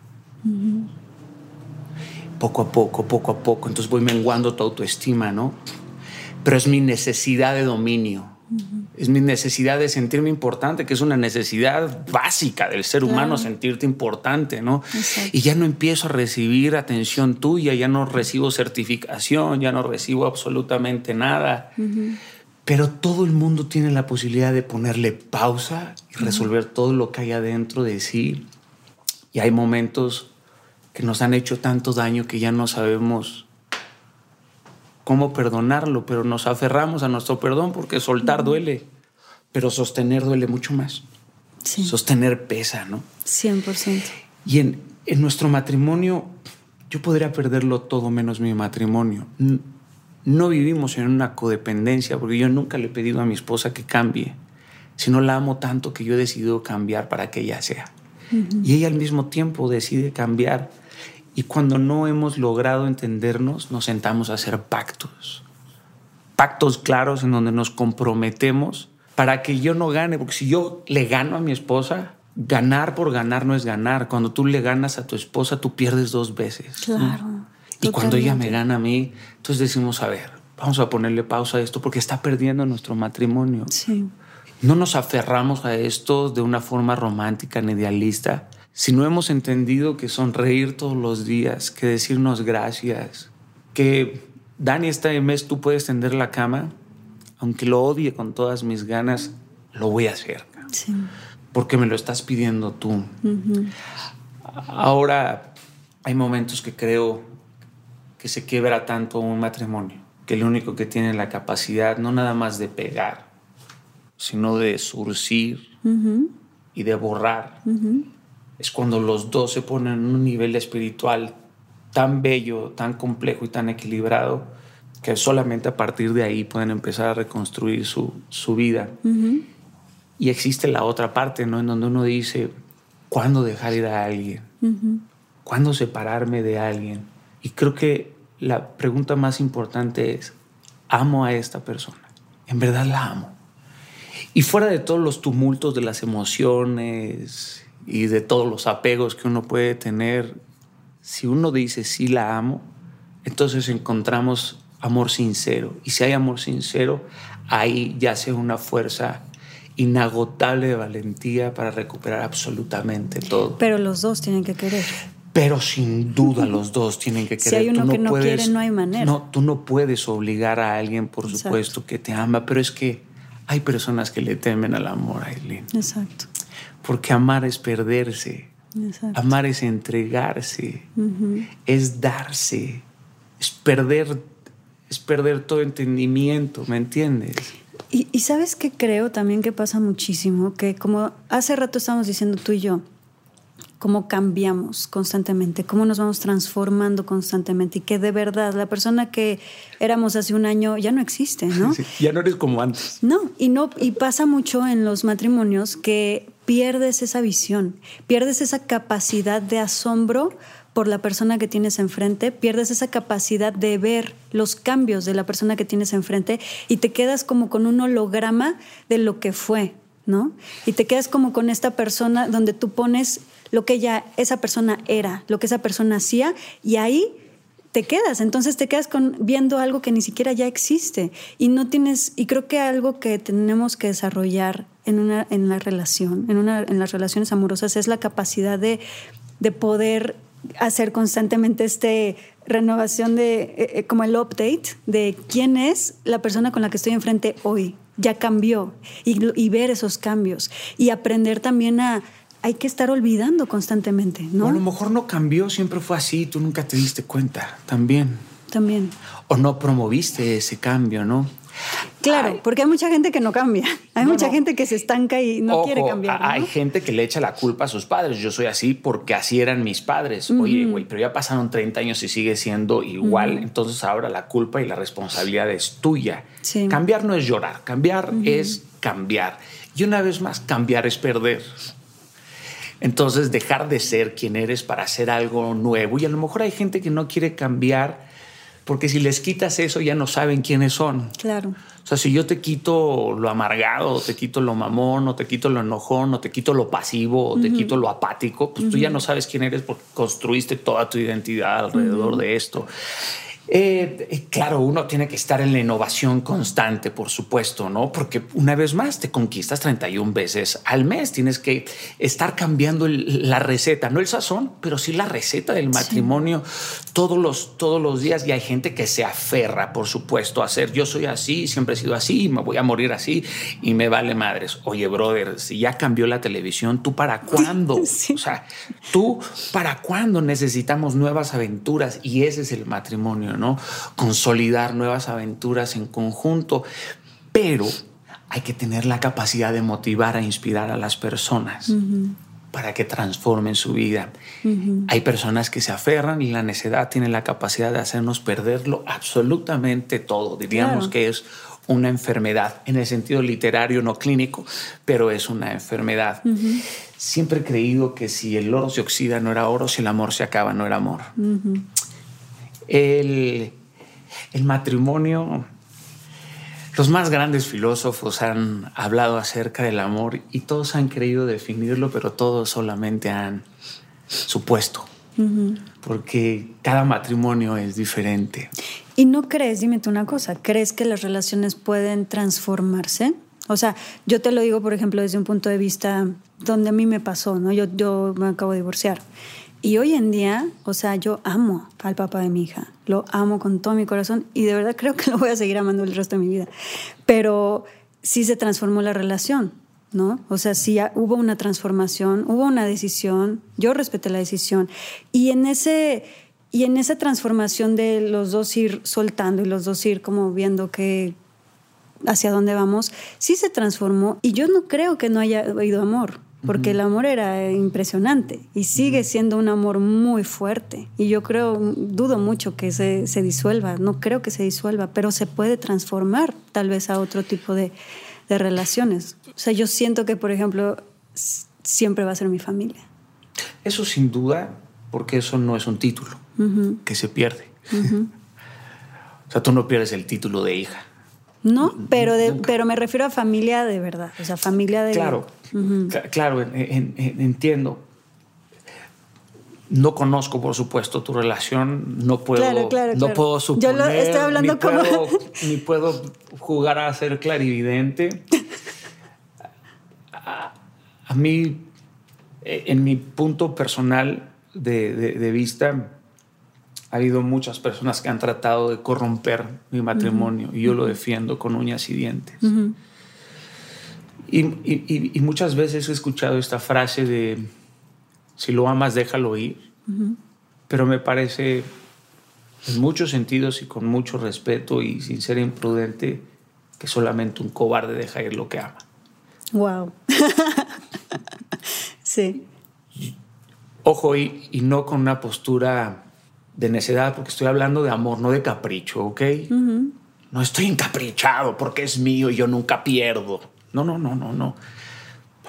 Poco a poco, poco a poco. Entonces voy menguando tu autoestima, ¿no? Pero es mi necesidad de dominio. Es mi necesidad de sentirme importante, que es una necesidad básica del ser humano, sentirte importante, ¿no? Exacto. Y ya no empiezo a recibir atención tuya, ya no recibo certificación, ya no recibo absolutamente nada. Pero todo el mundo tiene la posibilidad de ponerle pausa y resolver todo lo que hay adentro de sí. Y hay momentos que nos han hecho tanto daño que ya no sabemos cómo perdonarlo, pero nos aferramos a nuestro perdón porque soltar duele, pero sostener duele mucho más. Sí. Sostener pesa, ¿no? 100%. Y en, en nuestro matrimonio, yo podría perderlo todo menos mi matrimonio. No vivimos en una codependencia, porque yo nunca le he pedido a mi esposa que cambie, sino la amo tanto que yo he decidido cambiar para que ella sea. Y ella al mismo tiempo decide cambiar. Y cuando no hemos logrado entendernos, nos sentamos a hacer pactos. Pactos claros en donde nos comprometemos para que yo no gane, porque si yo le gano a mi esposa, ganar por ganar no es ganar. Cuando tú le ganas a tu esposa, tú pierdes dos veces. ¿no? Claro. Y cuando ella me gana a mí, entonces decimos, a ver, vamos a ponerle pausa a esto porque está perdiendo nuestro matrimonio. Sí. No nos aferramos a esto de una forma romántica ni idealista, sino hemos entendido que sonreír todos los días, que decirnos gracias, que Dani, este mes tú puedes tender la cama, aunque lo odie con todas mis ganas, lo voy a hacer, Sí. porque me lo estás pidiendo tú. Ahora hay momentos que creo que se quiebra tanto un matrimonio, que el único que tiene la capacidad no nada más de pegar, sino de surcir y de borrar, es cuando los dos se ponen en un nivel espiritual tan bello, tan complejo y tan equilibrado, que solamente a partir de ahí pueden empezar a reconstruir su, su vida. Y existe la otra parte, ¿no? En donde uno dice, ¿cuándo dejar ir a alguien? ¿Cuándo separarme de alguien? Y creo que la pregunta más importante es, ¿amo a esta persona? En verdad la amo. Y fuera de todos los tumultos de las emociones y de todos los apegos que uno puede tener, si uno dice sí la amo, entonces encontramos amor sincero. Y si hay amor sincero, ahí yace una fuerza inagotable de valentía para recuperar absolutamente todo. Pero los dos tienen que querer. Pero sin duda [laughs] los dos tienen que Si querer. hay uno Tú que no quiere, no hay manera. No, tú no puedes obligar a alguien, por Exacto. supuesto, que te ama, pero es que hay personas que le temen al amor, Aileen. Exacto. Porque amar es perderse, Exacto. amar es entregarse, es darse, es perder, es perder todo entendimiento, ¿me entiendes? Y, y sabes que creo también que pasa muchísimo, que como hace rato estábamos diciendo tú y yo, cómo cambiamos constantemente, cómo nos vamos transformando constantemente y que de verdad la persona que éramos hace un año ya no existe, ¿no? [laughs] ya no eres como antes. No, y no y pasa mucho en los matrimonios que pierdes esa visión, pierdes esa capacidad de asombro por la persona que tienes enfrente, pierdes esa capacidad de ver los cambios de la persona que tienes enfrente y te quedas como con un holograma de lo que fue, ¿no? Y te quedas como con esta persona donde tú pones lo que ya esa persona era, lo que esa persona hacía, y ahí te quedas. Entonces te quedas con, viendo algo que ni siquiera ya existe. Y no tienes, y creo que algo que tenemos que desarrollar en una, en la relación, en una, en las relaciones amorosas, es la capacidad de, de poder hacer constantemente este renovación de eh, eh, como el update de quién es la persona con la que estoy enfrente hoy ya cambió y, y ver esos cambios y aprender también a hay que estar olvidando constantemente, ¿no? a lo mejor no cambió, siempre fue así, tú nunca te diste cuenta, también. También. O no promoviste ese cambio, ¿no? Claro, porque hay mucha gente que no cambia. Hay mucha gente que se estanca y no quiere cambiar. Hay gente que le echa la culpa a sus padres. Yo soy así porque así eran mis padres. Oye, güey, pero ya pasaron 30 años y sigue siendo igual. Entonces ahora la culpa y la responsabilidad es tuya. Cambiar no es llorar, cambiar es cambiar. Y una vez más, cambiar es perder. Entonces, dejar de ser quien eres para hacer algo nuevo. Y a lo mejor hay gente que no quiere cambiar porque si les quitas eso ya no saben quiénes son. Claro. O sea, si yo te quito lo amargado, o te quito lo mamón, o te quito lo enojón, o te quito lo pasivo, o te quito lo apático, pues tú ya no sabes quién eres porque construiste toda tu identidad alrededor de esto. Eh, claro, uno tiene que estar en la innovación constante, por supuesto, ¿no? Porque una vez más te conquistas 31 veces al mes. Tienes que estar cambiando la receta, no el sazón, pero sí la receta del matrimonio todos, los, todos los días. Y hay gente que se aferra, por supuesto, a hacer yo soy así, siempre he sido así, me voy a morir así y me vale madres. Oye, brother, si ya cambió la televisión, ¿tú para [laughs] cuándo? O sea, ¿tú para cuándo necesitamos nuevas aventuras? Y ese es el matrimonio. ¿No? Consolidar nuevas aventuras en conjunto, pero hay que tener la capacidad de motivar e inspirar a las personas. para que transformen su vida. Hay personas que se aferran y la necedad tiene la capacidad de hacernos perderlo absolutamente todo. Diríamos que es una enfermedad en el sentido literario, no clínico, pero es una enfermedad. Siempre he creído que si el oro se oxida no era oro, si el amor se acaba no era amor el, matrimonio. Los más grandes filósofos han hablado acerca del amor y todos han creído definirlo, pero todos solamente han supuesto, porque cada matrimonio es diferente. ¿Y no crees, dime tú una cosa, crees que las relaciones pueden transformarse? O sea, yo te lo digo, por ejemplo, desde un punto de vista donde a mí me pasó, ¿no? Yo, yo me acabo de divorciar y hoy en día, o sea, yo amo al papá de mi hija, lo amo con todo mi corazón y de verdad [laughs] creo que lo voy a seguir amando el resto de mi vida. Pero sí se transformó la relación, ¿no? O sea, sí hubo una transformación, hubo una decisión, yo respeté la decisión y en ese y en esa transformación de los dos ir soltando y los dos ir como viendo que hacia dónde vamos, sí se transformó y yo no creo que no haya habido amor porque el amor era impresionante y sigue siendo un amor muy fuerte. Y yo creo, dudo mucho que se, se, disuelva, no creo que se disuelva, pero se puede transformar tal vez a otro tipo de, de relaciones. O sea, yo siento que, por ejemplo, siempre va a ser mi familia. Eso sin duda, porque eso no es un título que se pierde. [laughs] o sea, tú no pierdes el título de hija. No, pero, pero me refiero a familia de verdad, o sea, familia de... Claro, claro, entiendo. No conozco, por supuesto, tu relación, no puedo, no puedo suponer, Yo estoy hablando ni, como... puedo, [laughs] ni puedo jugar a ser clarividente. a, mí, e, en mi punto personal de, de vista, ha habido muchas personas que han tratado de corromper mi matrimonio y yo lo defiendo con uñas y dientes. Y, muchas veces he escuchado esta frase de, si lo amas, déjalo ir, pero me parece en muchos sentidos y con mucho respeto y sin ser imprudente, que solamente un cobarde deja ir lo que ama. Wow. [laughs] sí. Ojo, y, y, no con una postura de necedad, porque estoy hablando de amor, no de capricho, ¿ok? No estoy encaprichado porque es mío y yo nunca pierdo. No, no, no, no, no.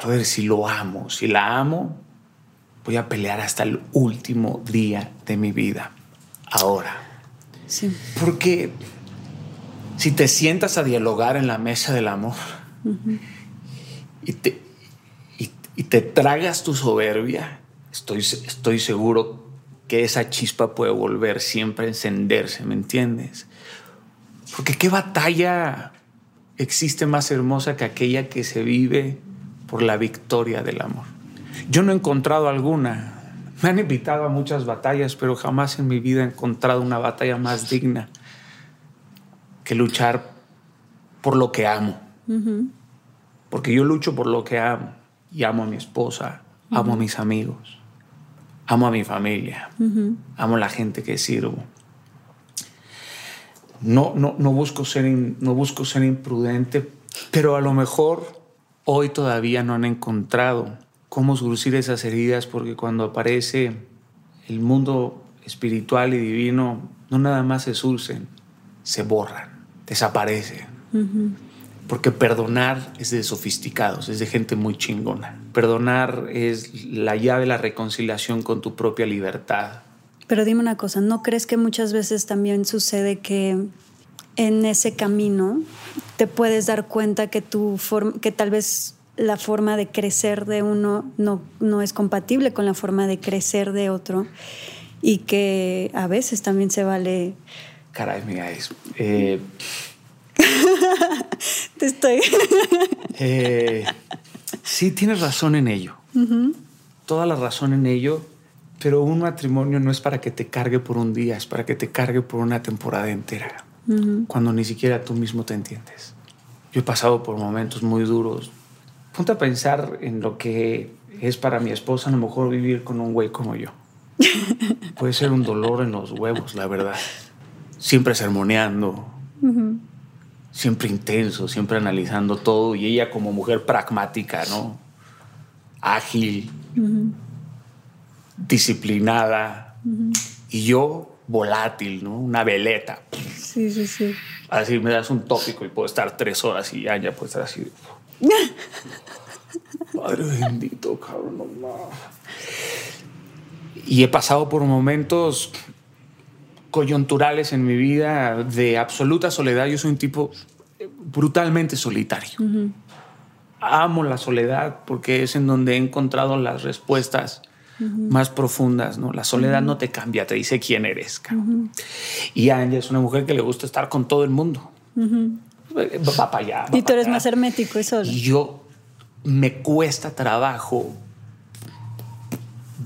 ver si lo amo, si la amo, voy a pelear hasta el último día de mi vida. Ahora. Sí. Porque si te sientas a dialogar en la mesa del amor y, te, y, te tragas tu soberbia, estoy, estoy seguro que esa chispa puede volver siempre a encenderse, ¿me entiendes? Porque qué batalla existe más hermosa que aquella que se vive por la victoria del amor. Yo no he encontrado alguna. Me han invitado a muchas batallas, pero jamás en mi vida he encontrado una batalla más digna que luchar por lo que amo. Porque yo lucho por lo que amo. Y amo a mi esposa, amo a mis amigos, amo a mi familia, amo a la gente que sirvo. No, no, no, busco ser no busco ser imprudente, pero a lo mejor hoy todavía no han encontrado cómo surcir esas heridas porque cuando aparece el mundo espiritual y divino, no nada más se surcen, se borran desaparece. Porque perdonar es de sofisticados, es de gente muy chingona. Perdonar es la llave de la reconciliación con tu propia libertad. Pero dime una cosa, ¿no crees que muchas veces también sucede que en ese camino te puedes dar cuenta que, tu que tal vez la forma de crecer de uno no, no es compatible con la forma de crecer de otro y que a veces también se vale Caray, mira, es. Eh, [laughs] Te estoy. [laughs] Eh, sí, tienes razón en ello. Toda la razón en ello, pero un matrimonio no es para que te cargue por un día, es para que te cargue por una temporada entera, cuando ni siquiera tú mismo te entiendes. Yo he pasado por momentos muy duros. Ponte a pensar en lo que es para mi esposa a lo mejor vivir con un güey como yo. [laughs] Puede ser un dolor en los huevos, la verdad siempre sermoneando, siempre intenso, siempre analizando todo. Y ella como mujer pragmática, ¿no? Ágil, disciplinada. Y yo volátil, ¿no? Una veleta. Sí, sí, sí. Así me das un tópico y puedo estar tres horas y ya, ya puedo estar así. [laughs] Padre bendito, cabrón, no. Y he pasado por momentos coyunturales en mi vida de absoluta soledad. Yo soy un tipo brutalmente solitario. Amo la soledad porque es en donde he encontrado las respuestas más profundas. ¿no? La soledad no te cambia, te dice quién eres. Y Anya es una mujer que le gusta estar con todo el mundo. Va, para allá. y tú eres más hermético y solo. Y yo me cuesta trabajo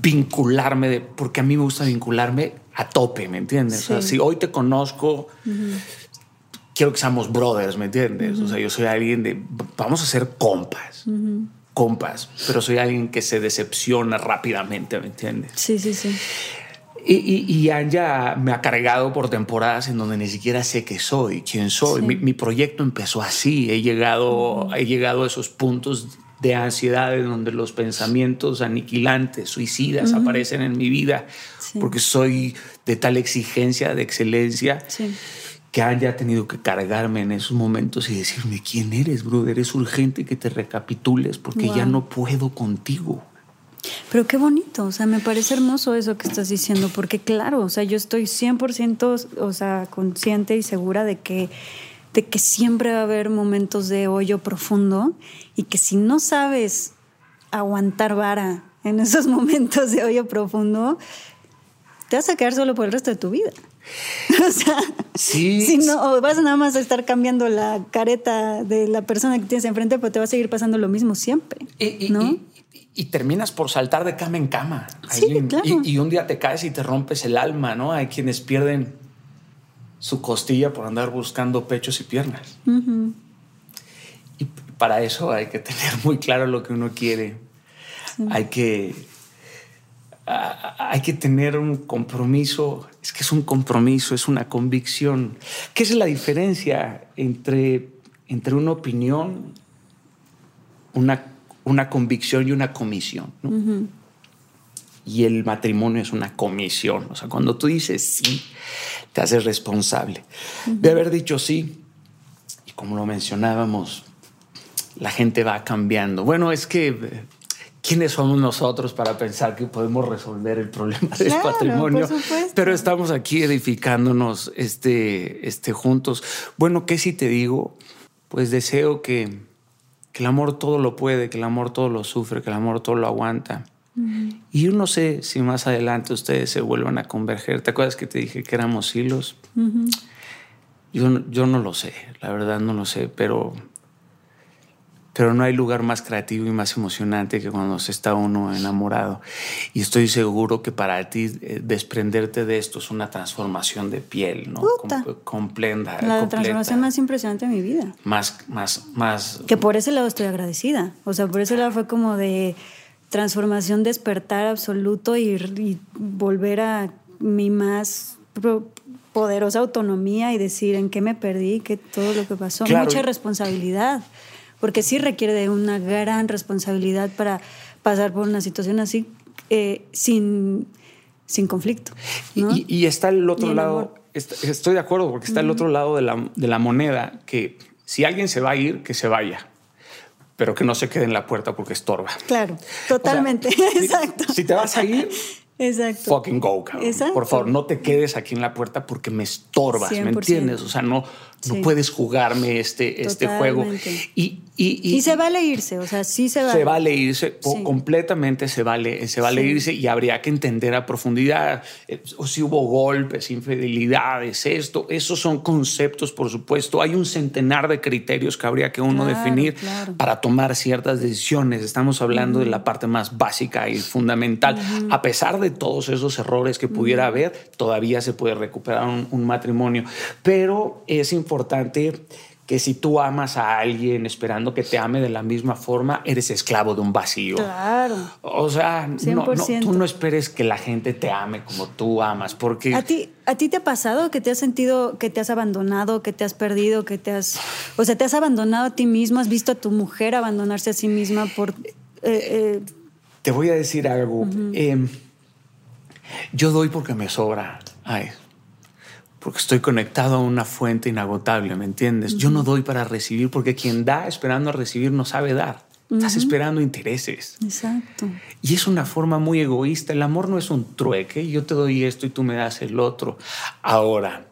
vincularme, de, porque a mí me gusta vincularme a tope, ¿me entiendes? O sea, si hoy te conozco, quiero que seamos brothers, ¿me entiendes? O sea, yo soy alguien de, vamos a ser compas, compas, pero soy alguien que se decepciona rápidamente, ¿me entiendes? Sí, sí, sí. Y, y, y, Anja me ha cargado por temporadas en donde ni siquiera sé qué soy, quién soy. Mi, proyecto empezó así. He llegado, he llegado a esos puntos de ansiedad en donde los pensamientos aniquilantes, suicidas aparecen en mi vida porque soy de tal exigencia de excelencia que haya tenido que cargarme en esos momentos y decirme quién eres, brother. Es urgente que te recapitules porque ya no puedo contigo. Pero qué bonito, o sea, me parece hermoso eso que estás diciendo, porque claro, o sea, yo estoy 100%, o sea, consciente y segura de que de que siempre va a haber momentos de hoyo profundo y que si no sabes aguantar vara en esos [laughs] momentos de hoyo profundo, te vas a quedar solo por el resto de tu vida. [laughs] o sea, Si no, vas nada más a estar cambiando la careta de la persona que tienes enfrente, pues te va a seguir pasando lo mismo siempre. Y, ¿no? y, terminas por saltar de cama en cama. Sí, claro. y, un día te caes y te rompes el alma, ¿no? Hay quienes pierden su costilla por andar buscando pechos y piernas. Y para eso hay que tener muy claro lo que uno quiere. Hay que hay que tener un compromiso, es que es un compromiso, es una convicción. ¿Qué es la diferencia entre entre una opinión, una, una convicción y una comisión. Y el matrimonio es una comisión. O sea, cuando tú dices sí, te haces responsable. De haber dicho sí, y como lo mencionábamos, la gente va cambiando. Bueno, es que quiénes somos nosotros para pensar que podemos resolver el problema del patrimonio. Pero estamos aquí edificándonos este, este juntos. Bueno, ¿qué si te digo? Pues deseo que, que, el amor todo lo puede, que el amor todo lo sufre, que el amor todo lo aguanta. Y yo no sé si más adelante ustedes se vuelvan a converger. ¿Te acuerdas que te dije que éramos hilos? yo, yo no lo sé, la verdad no lo sé, pero pero no hay lugar más creativo y más emocionante que cuando se está uno enamorado. Y estoy seguro que para ti eh, desprenderte de esto es una transformación de piel, ¿no? completa. La transformación más impresionante de mi vida. Más, más, más. Que por ese lado estoy agradecida. O sea, por ese lado fue como de transformación, despertar absoluto y, y volver a mi más poderosa autonomía y decir en qué me perdí, qué todo lo que pasó. Mucha responsabilidad porque sí requiere de una gran responsabilidad para pasar por una situación así eh, sin, sin conflicto. Y, está el otro lado, estoy de acuerdo, porque está el otro lado de la, de la moneda, que si alguien se va a ir, que se vaya pero que no se quede en la puerta porque estorba. Claro, totalmente, [laughs] exacto. Si, te vas a ir, Exacto. fucking go, cabrón. Por favor, no te quedes aquí en la puerta porque me estorbas, ¿me entiendes? O sea, no, no puedes jugarme este, este juego. Y, y, y, se vale irse, o sea, sí se vale. Se vale irse, completamente se vale, se vale irse y habría que entender a profundidad eh, o si hubo golpes, infidelidades, esto, esos son conceptos, por supuesto. Hay un centenar de criterios que habría que uno definir para tomar ciertas decisiones. Estamos hablando de la parte más básica y fundamental. A pesar de todos esos errores que pudiera haber, todavía se puede recuperar un, un matrimonio, pero es importante importante que si tú amas a alguien esperando que te ame de la misma forma, eres esclavo de un vacío. Claro. O sea, no, tú no esperes que la gente te ame como tú amas, porque... ¿A ti, ¿A ti te ha pasado que te has sentido que te has abandonado, que te has perdido, que te has... O sea, te has abandonado a ti mismo, has visto a tu mujer abandonarse a sí misma por... Eh, eh, te voy a decir algo. Em, yo doy porque me sobra. Ay, porque estoy conectado a una fuente inagotable, ¿me entiendes? Yo no doy para recibir porque quien da esperando a recibir no sabe dar. Estás esperando intereses. Exacto. Y es una forma muy egoísta. El amor no es un trueque. Yo te doy esto y tú me das el otro. Ahora,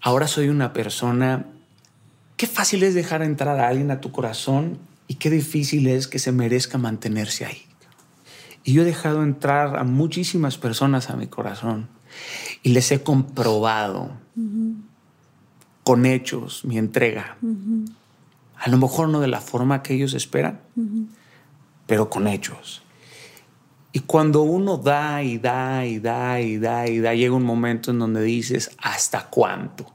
ahora soy una persona. Qué fácil es dejar entrar a alguien a tu corazón y qué difícil es que se merezca mantenerse ahí. Y yo he dejado entrar a muchísimas personas a mi corazón y les he comprobado con hechos mi entrega. A lo mejor no de la forma que ellos esperan, pero con hechos. Y cuando uno da y da y da y da y da, llega un momento en donde dices, ¿hasta cuánto?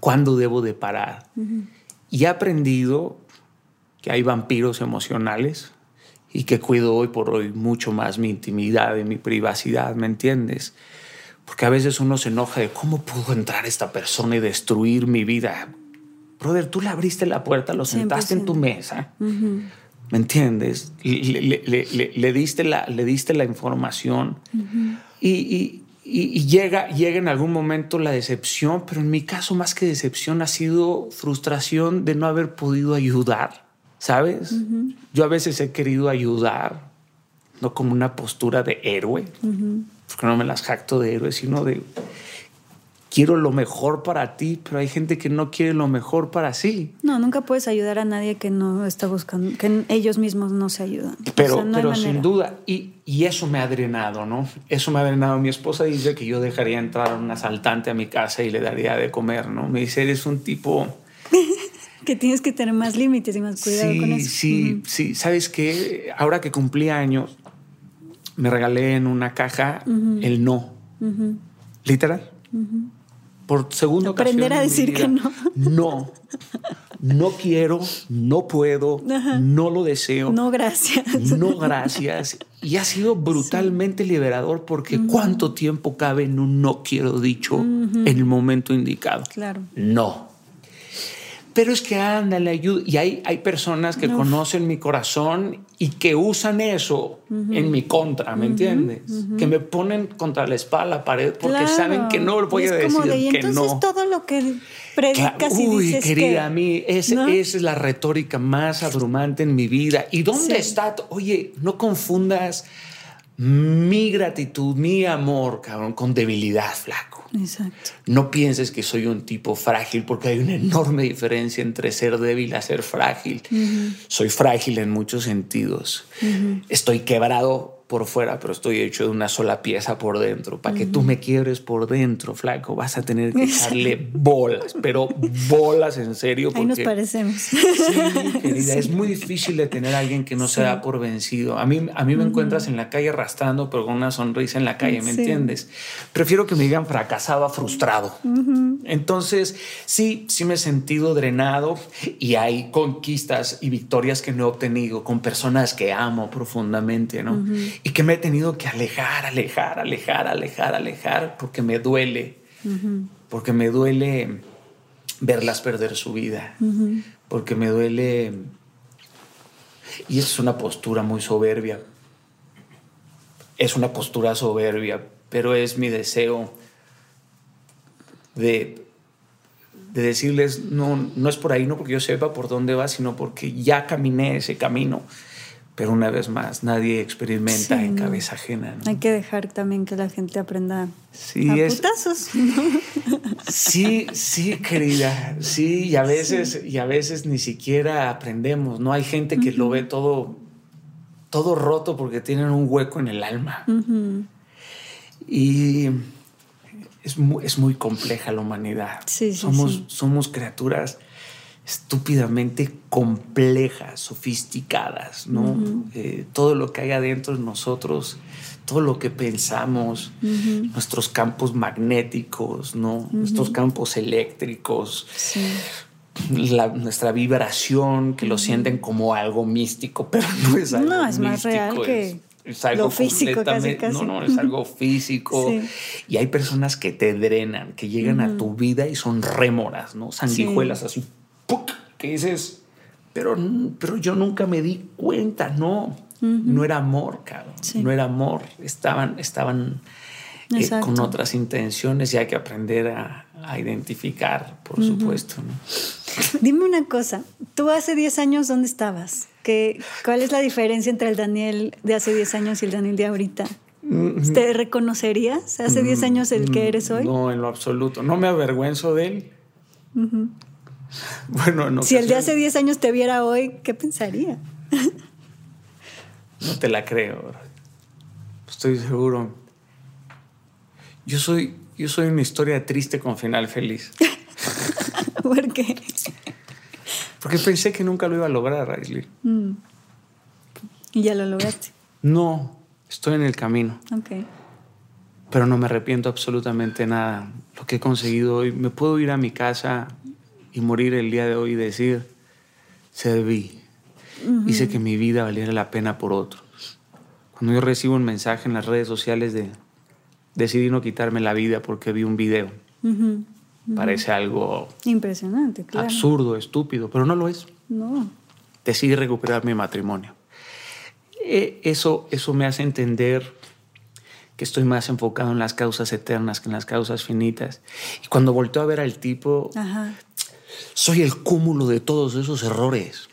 ¿Cuándo debo de parar? Y he aprendido que hay vampiros emocionales y que cuido hoy por hoy mucho más mi intimidad y mi privacidad, ¿me entiendes? Porque a veces uno se enoja de cómo pudo entrar esta persona y destruir mi vida. Brother, tú le abriste la puerta, lo sentaste en tu mesa. ¿Me entiendes? Le, diste, la, le diste la información. y, llega, llega en algún momento la decepción, pero en mi caso más que decepción ha sido frustración de no haber podido ayudar, ¿sabes? Yo a veces he querido ayudar, no como una postura de héroe, porque no me las jacto de héroe, sino de quiero lo mejor para ti, pero hay gente que no quiere lo mejor para sí. No, nunca puedes ayudar a nadie que no está buscando, que ellos mismos no se ayudan. Pero, pero sin duda, y, y, eso me ha drenado, ¿no? Eso me ha drenado. Mi esposa dice que yo dejaría entrar a un asaltante a mi casa y le daría de comer, ¿no? Me dice, eres un tipo... que tienes que tener más límites y más cuidado con eso. Sí, sí. ¿Sabes qué? Ahora que cumplí años, me regalé en una caja el no. Literal. Por segunda Aprender a decir que no. No. No quiero, no puedo, no lo deseo. No, gracias. No, gracias. Y ha sido brutalmente liberador porque cuánto tiempo cabe en un no quiero dicho en el momento indicado. Claro. No. Pero es que anda, le ayuda. Y hay, hay personas que conocen mi corazón y que usan eso en mi contra, ¿me entiendes? Que me ponen contra la espalda, la pared, porque saben que no voy a decir de, que entonces todo lo que predicas y Uy, dices querida, que, a mí es- esa es la retórica más abrumante en mi vida. ¿Y dónde Sí. está? Oye, no confundas mi gratitud, mi amor, cabrón, con debilidad, flaco. Exacto. No pienses que soy un tipo frágil porque hay una enorme diferencia entre ser débil a ser frágil. Soy frágil en muchos sentidos. Estoy quebrado por fuera, pero estoy hecho de una sola pieza por dentro. Para que tú me quiebres por dentro, flaco, vas a tener que echarle bolas, pero bolas en serio. Ahí nos porque- parecemos. Sí, querida, es muy difícil de tener a alguien que no se da por vencido. A mí, a mí me encuentras en la calle arrastrando, pero con una sonrisa en la calle, ¿me entiendes? Prefiero que me digan fracasado a frustrado. Entonces, sí, sí me he sentido drenado y hay conquistas y victorias que no he obtenido con personas que amo profundamente, ¿no? Y que me he tenido que alejar, alejar, alejar, alejar, alejar, porque me duele, porque me duele verlas perder su vida, porque me duele, y es una postura muy soberbia, es una postura soberbia, pero es mi deseo de, de decirles, no, no es por ahí, no porque yo sepa por dónde va, sino porque ya caminé ese camino. Pero una vez más, nadie experimenta Sí, en no. cabeza ajena. ¿no? Hay que dejar también que la gente aprenda Sí, a es- putazos. Sí, sí, querida, sí, y a veces, y a veces ni siquiera aprendemos, ¿no? Hay gente que lo ve todo, todo roto porque tienen un hueco en el alma. Y es muy, es muy compleja la humanidad. Sí, sí, somos, sí. somos criaturas estúpidamente complejas, sofisticadas, ¿no? Eh, todo lo que hay adentro de nosotros, todo lo que pensamos, nuestros campos magnéticos, ¿no? Nuestros campos eléctricos, Sí. la- nuestra vibración, que lo sienten como algo místico, pero no es algo No, es más real místico, que es- es algo lo físico, casi, casi. No, no, es algo [laughs] físico. Sí. Y hay personas que te drenan, que llegan a tu vida y son rémoras, ¿no? Sanguijuelas así, ¡puc! que dices, pero, pero yo nunca me di cuenta, no. No era amor, cabrón. Sí. No era amor. Estaban, estaban eh, con otras intenciones y hay que aprender a, a identificar, por supuesto. ¿no? Dime una cosa, tú hace 10 años, ¿dónde estabas? ¿Qué, ¿Cuál es la diferencia entre el Daniel de hace 10 años y el Daniel de ahorita? ¿Te reconocerías hace 10 años el que eres hoy? Mm, No, en lo absoluto. No me avergüenzo de él. [laughs] Bueno, en si el de hace ocasiones 10 años te viera hoy, ¿qué pensaría? No te la creo. Estoy seguro. Yo soy, yo soy una historia triste con final feliz. [laughs] ¿Por qué? Porque pensé que nunca lo iba a lograr, Aisley. Y ya lo lograste. No, estoy en el camino. Ok. pero no me arrepiento absolutamente nada. Lo que he conseguido hoy, me puedo ir a mi casa y morir el día de hoy y decir, serví. Hice que mi vida valiera la pena por otro. Cuando yo recibo un mensaje en las redes sociales de decidí no quitarme la vida porque vi un video, parece algo Impresionante, claro. absurdo, estúpido, pero no lo es. No. Decidí recuperar mi matrimonio. Eh, Eso, eso me hace entender que estoy más enfocado en las causas eternas que en las causas finitas. Y cuando volteo a ver al tipo, Ajá. Soy el cúmulo de todos esos errores.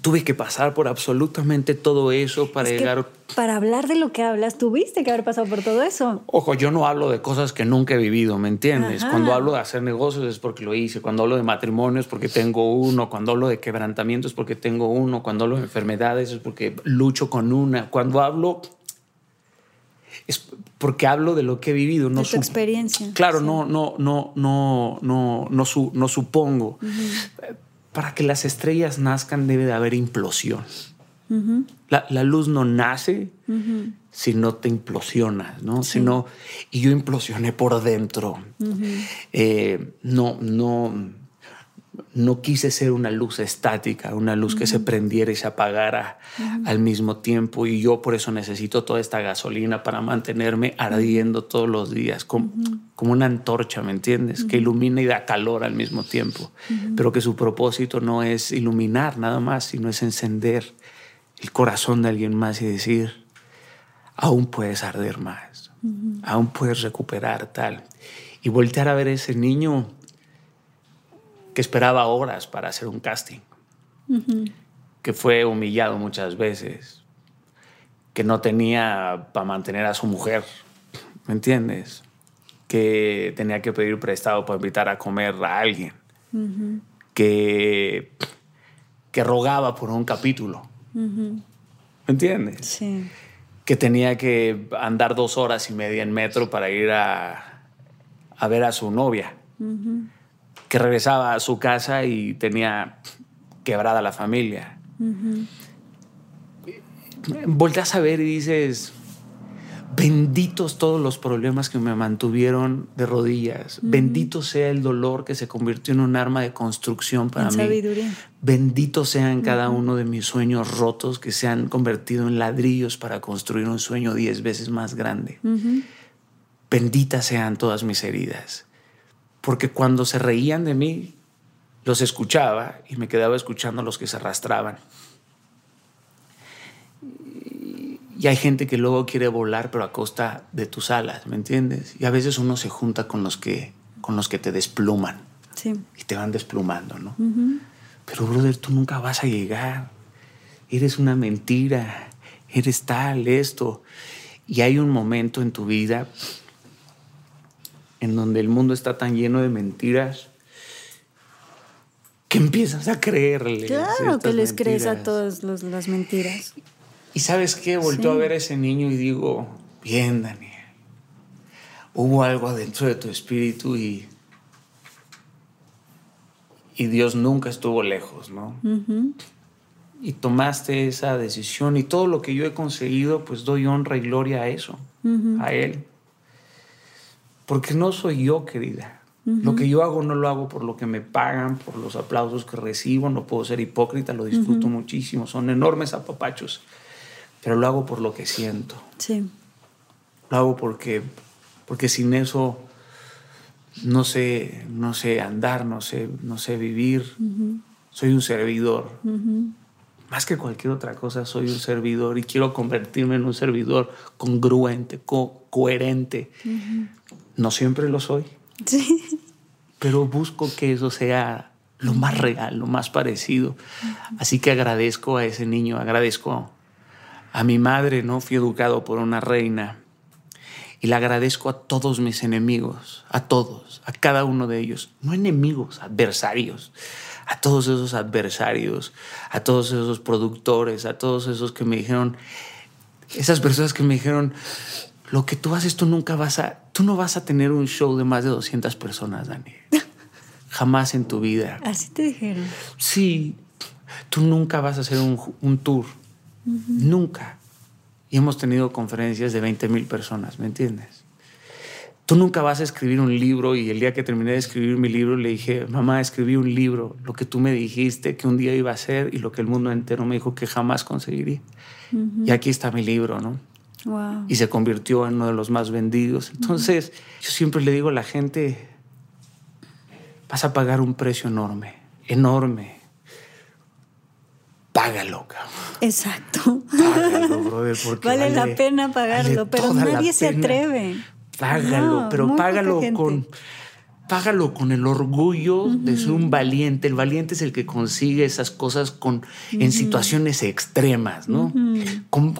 Tuve que pasar por absolutamente todo eso para Es llegar... para hablar de lo que hablas, tuviste que haber pasado por todo eso. Ojo, yo no hablo de cosas que nunca he vivido, ¿me entiendes? Ajá. Cuando hablo de hacer negocios es porque lo hice, cuando hablo de matrimonio es porque tengo uno, cuando hablo de quebrantamiento es porque tengo uno, cuando hablo de enfermedades es porque lucho con una, cuando hablo es porque hablo de lo que he vivido, no de tu experiencia. Claro, Sí. no, no, no, no, no, no, su- no supongo. Para que las estrellas nazcan debe de haber implosión. La, la luz no nace si no te implosionas, ¿no? Si no- y yo implosioné por dentro. Eh, no, no, no quise ser una luz estática, una luz que se prendiera y se apagara al mismo tiempo. Y yo por eso necesito toda esta gasolina para mantenerme ardiendo todos los días, como, como una antorcha, ¿me entiendes? Que ilumina y da calor al mismo tiempo. Pero que su propósito no es iluminar nada más, sino es encender el corazón de alguien más y decir, aún puedes arder más, aún puedes recuperar tal. Y voltear a ver ese niño que esperaba horas para hacer un casting, que fue humillado muchas veces, que no tenía para mantener a su mujer, ¿me entiendes? Que tenía que pedir prestado para invitar a comer a alguien, que, que rogaba por un capítulo, ¿me entiendes? Sí. Que tenía que andar dos horas y media en metro para ir a, a ver a su novia que regresaba a su casa y tenía quebrada la familia. Volteas a ver y dices, benditos todos los problemas que me mantuvieron de rodillas. Bendito sea el dolor que se convirtió en un arma de construcción para mí. Bendito sean cada uno de mis sueños rotos que se han convertido en ladrillos para construir un sueño diez veces más grande. Benditas sean todas mis heridas porque cuando se reían de mí, los escuchaba y me quedaba escuchando a los que se arrastraban. Y hay gente que luego quiere volar, pero a costa de tus alas, ¿me entiendes? Y a veces uno se junta con los que, con los que te despluman. Sí. Y te van desplumando, ¿no? Pero, brother, tú nunca vas a llegar. Eres una mentira. Eres tal, esto. Y hay un momento en tu vida en donde el mundo está tan lleno de mentiras que empiezas a creerle. Claro que les crees a todas las mentiras. Y sabes qué, volvió a ver a ese niño y digo, bien, Daniel, hubo algo adentro de tu espíritu y, y Dios nunca estuvo lejos, ¿no? Y tomaste esa decisión y todo lo que yo he conseguido, pues doy honra y gloria a eso, a Él. Porque no soy yo, querida. Lo que yo hago no lo hago por lo que me pagan, por los aplausos que recibo, no puedo ser hipócrita, lo disfruto muchísimo, son enormes apapachos, pero lo hago por lo que siento. Sí. Lo hago porque, porque sin eso no sé, no sé andar, no sé, no sé vivir. Soy un servidor. Más que cualquier otra cosa, soy un servidor y quiero convertirme en un servidor congruente, coherente, no siempre lo soy. Sí. Pero busco que eso sea lo más real, lo más parecido. Así que agradezco a ese niño, agradezco a mi madre, ¿no? Fui educado por una reina. Y le agradezco a todos mis enemigos, a todos, a cada uno de ellos. No enemigos, adversarios. A todos esos adversarios, a todos esos productores, a todos esos que me dijeron, esas personas que me dijeron, lo que tú haces, tú nunca vas a, tú no vas a tener un show de más de 200 personas, Dani. [laughs] Jamás en tu vida. Así te dijeron. Sí, tú nunca vas a hacer un, tour. Nunca. Y hemos tenido conferencias de 20 mil personas, ¿me entiendes? Tú nunca vas a escribir un libro y el día que terminé de escribir mi libro le dije, mamá, escribí un libro, lo que tú me dijiste que un día iba a ser y lo que el mundo entero me dijo que jamás conseguiría. Y aquí está mi libro, ¿no? Y se convirtió en uno de los más vendidos. Entonces, yo siempre le digo a la gente, vas a pagar un precio enorme, enorme. Págalo, cabrón. Exacto. Págalo, [laughs] brother, porque vale, la pena pagarlo, pero nadie se atreve. Págalo, pero págalo con págalo con el orgullo de ser un valiente. El valiente es el que consigue esas cosas con, en situaciones extremas, ¿no? con,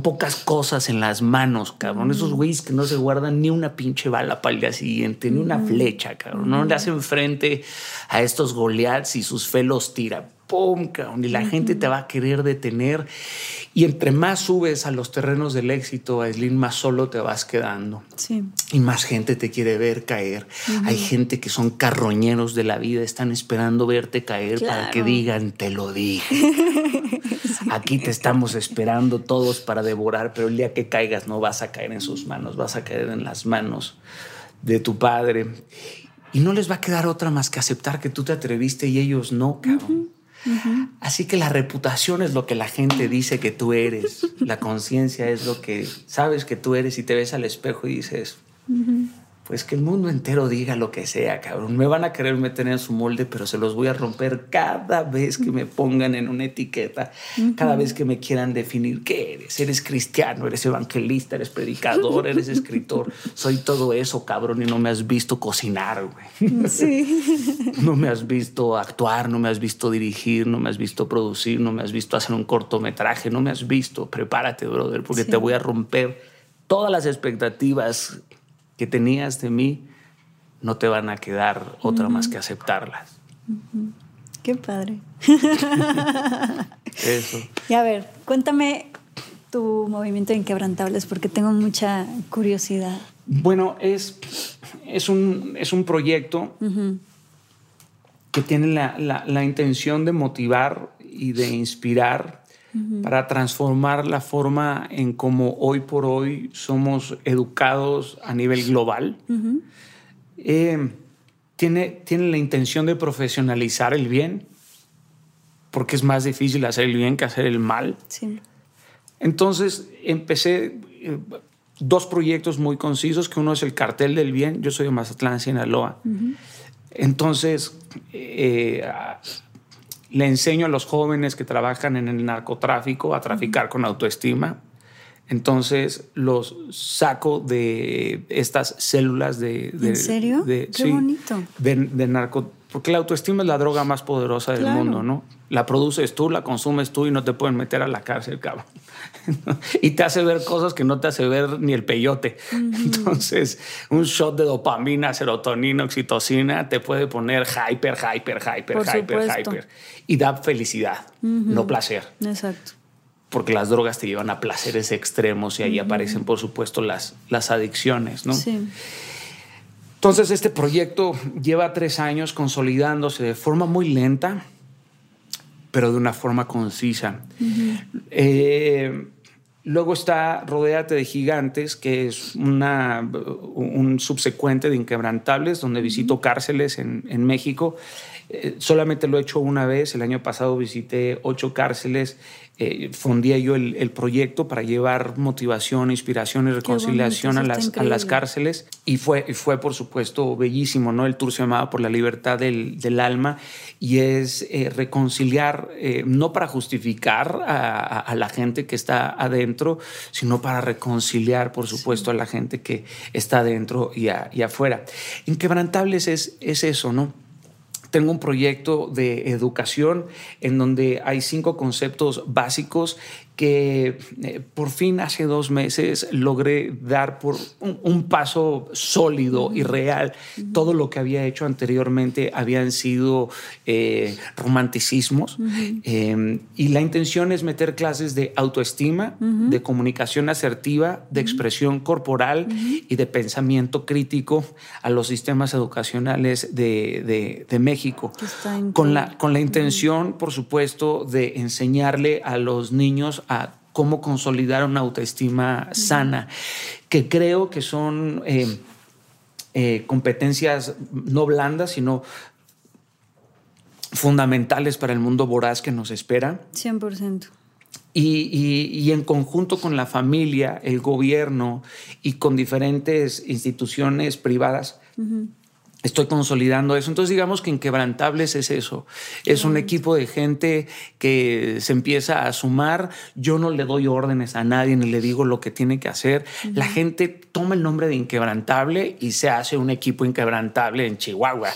pocas cosas en las manos, cabrón. Esos güeyes que no se guardan ni una pinche bala para el día siguiente, ni una flecha, cabrón. No le hacen frente a estos Goliaths y sus felos tira. ¡Pum! Cabrón. Y la gente te va a querer detener. Y entre más subes a los terrenos del éxito, Aislinn, más solo te vas quedando. Sí. Y más gente te quiere ver caer. Hay gente que son carroñeros de la vida, están esperando verte caer para que digan, te lo dije. [laughs] Aquí te estamos esperando todos para devorar, pero el día que caigas no vas a caer en sus manos, vas a caer en las manos de tu padre. Y no les va a quedar otra más que aceptar que tú te atreviste y ellos no, cabrón. Así que la reputación es lo que la gente dice que tú eres. La conciencia es lo que sabes que tú eres y te ves al espejo y dices, pues que el mundo entero diga lo que sea, cabrón. Me van a querer meter en su molde, pero se los voy a romper cada vez que me pongan en una etiqueta, cada vez que me quieran definir qué eres. Eres cristiano, eres evangelista, eres predicador, eres [laughs] escritor. Soy todo eso, cabrón, y no me has visto cocinar, güey. Sí. [laughs] No me has visto actuar, no me has visto dirigir, no me has visto producir, no me has visto hacer un cortometraje, no me has visto. Prepárate, brother, porque te voy a romper todas las expectativas que tenías de mí, no te van a quedar otra más que aceptarlas. Qué padre. [laughs] Eso. Y a ver, cuéntame tu movimiento de Inquebrantables, porque tengo mucha curiosidad. Bueno, es, es, un, es un proyecto que tiene la, la, intención de motivar y de inspirar para transformar la forma en cómo hoy por hoy somos educados a nivel global. Eh, tiene, tiene la intención de profesionalizar el bien, porque es más difícil hacer el bien que hacer el mal. Entonces empecé eh, dos proyectos muy concisos, que uno es el cartel del bien, yo soy de Mazatlán, Sinaloa. Entonces, eh, le enseño a los jóvenes que trabajan en el narcotráfico a traficar con autoestima. Entonces los saco de estas células de... ¿En serio? Qué bonito. De, narco, porque la autoestima es la droga más poderosa del mundo, ¿no? La produces tú, la consumes tú y no te pueden meter a la cárcel, cabrón. [laughs] y te hace ver cosas que no te hace ver ni el peyote. Entonces, un shot de dopamina, serotonina, oxitocina te puede poner hyper, hyper, hyper, hyper, hyper. Y da felicidad, no placer. Exacto. Porque las drogas te llevan a placeres extremos y ahí aparecen, por supuesto, las, las adicciones, ¿no? Sí. Entonces, este proyecto lleva tres años consolidándose de forma muy lenta pero de una forma concisa. Eh, luego está Rodéate de Gigantes, que es una, un subsecuente de Inquebrantables, donde visito cárceles en, en México. Eh, solamente lo he hecho una vez, el año pasado visité ocho cárceles eh, fundía yo el, proyecto para llevar motivación, inspiración y reconciliación a las, a las, cárceles. Y fue, fue, por supuesto, bellísimo, ¿no? El tour se llamaba Por la Libertad del, del Alma y es eh, reconciliar, eh, no para justificar a, la gente que está adentro, sino para reconciliar, por supuesto, a la gente que está adentro y, y afuera. Inquebrantables es, es eso, ¿no? Tengo un proyecto de educación en donde hay cinco conceptos básicos que eh, por fin hace dos meses logré dar por un, paso sólido y real. Todo lo que había hecho anteriormente habían sido eh, romanticismos. Em, y la intención es meter clases de autoestima, de comunicación asertiva, de expresión corporal y de pensamiento crítico a los sistemas educacionales de, de México. Con la, con la intención, por supuesto, de enseñarle a los niños a cómo consolidar una autoestima sana, que creo que son eh, eh, competencias no blandas, sino fundamentales para el mundo voraz que nos espera. 100%. Y, en conjunto con la familia, el gobierno y con diferentes instituciones privadas, estoy consolidando eso. Entonces digamos que Inquebrantables es eso. Es un equipo de gente que se empieza a sumar. Yo no le doy órdenes a nadie ni le digo lo que tiene que hacer. La gente toma el nombre de Inquebrantable y se hace un equipo inquebrantable en Chihuahua,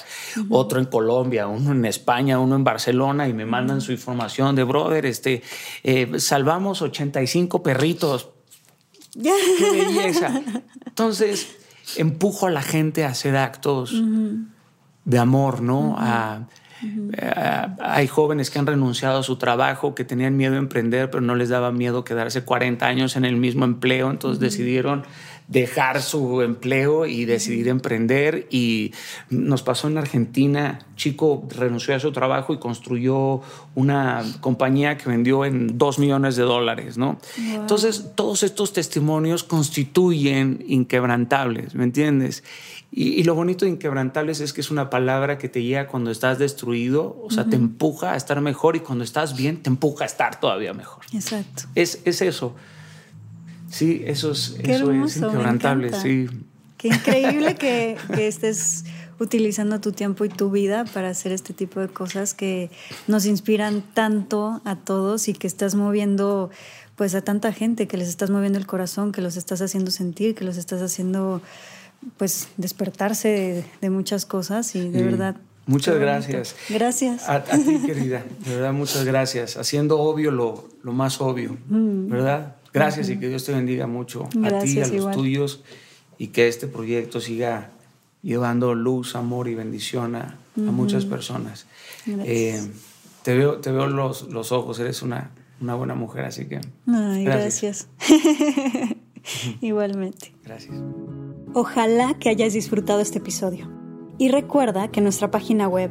otro en Colombia, uno en España, uno en Barcelona y me mandan su información de brother, este, eh, salvamos 85 perritos. [laughs] ¡Qué belleza! Entonces, empujo a la gente a hacer actos de amor, ¿no? hay jóvenes que han renunciado a su trabajo, que tenían miedo a emprender, pero no les daba miedo quedarse 40 años en el mismo empleo, entonces decidieron dejar su empleo y decidir emprender. Y nos pasó en Argentina, chico renunció a su trabajo y construyó una compañía que vendió en dos millones de dólares, ¿no? Entonces, todos estos testimonios constituyen inquebrantables, ¿me entiendes? Y, lo bonito de inquebrantables es que es una palabra que te llega cuando estás destruido, o sea, te empuja a estar mejor y cuando estás bien te empuja a estar todavía mejor. Exacto. Es, es eso. Sí, eso es, eso es inquebrantable, sí. Qué increíble que, que estés utilizando tu tiempo y tu vida para hacer este tipo de cosas que nos inspiran tanto a todos y que estás moviendo pues a tanta gente, que les estás moviendo el corazón, que los estás haciendo sentir, que los estás haciendo pues despertarse de, muchas cosas y de verdad. Muchas gracias. Gracias. A, ti, querida. De verdad, muchas gracias. Haciendo obvio lo, lo más obvio, mm. ¿verdad? Gracias y que Dios te bendiga mucho a ti, a los tuyos y que este proyecto siga llevando luz, amor y bendición a, muchas personas. Eh, te veo, te veo los, los ojos, eres una, una buena mujer, así que... Ay, gracias. [laughs] Igualmente. Gracias. Ojalá que hayas disfrutado este episodio. Y recuerda que en nuestra página web,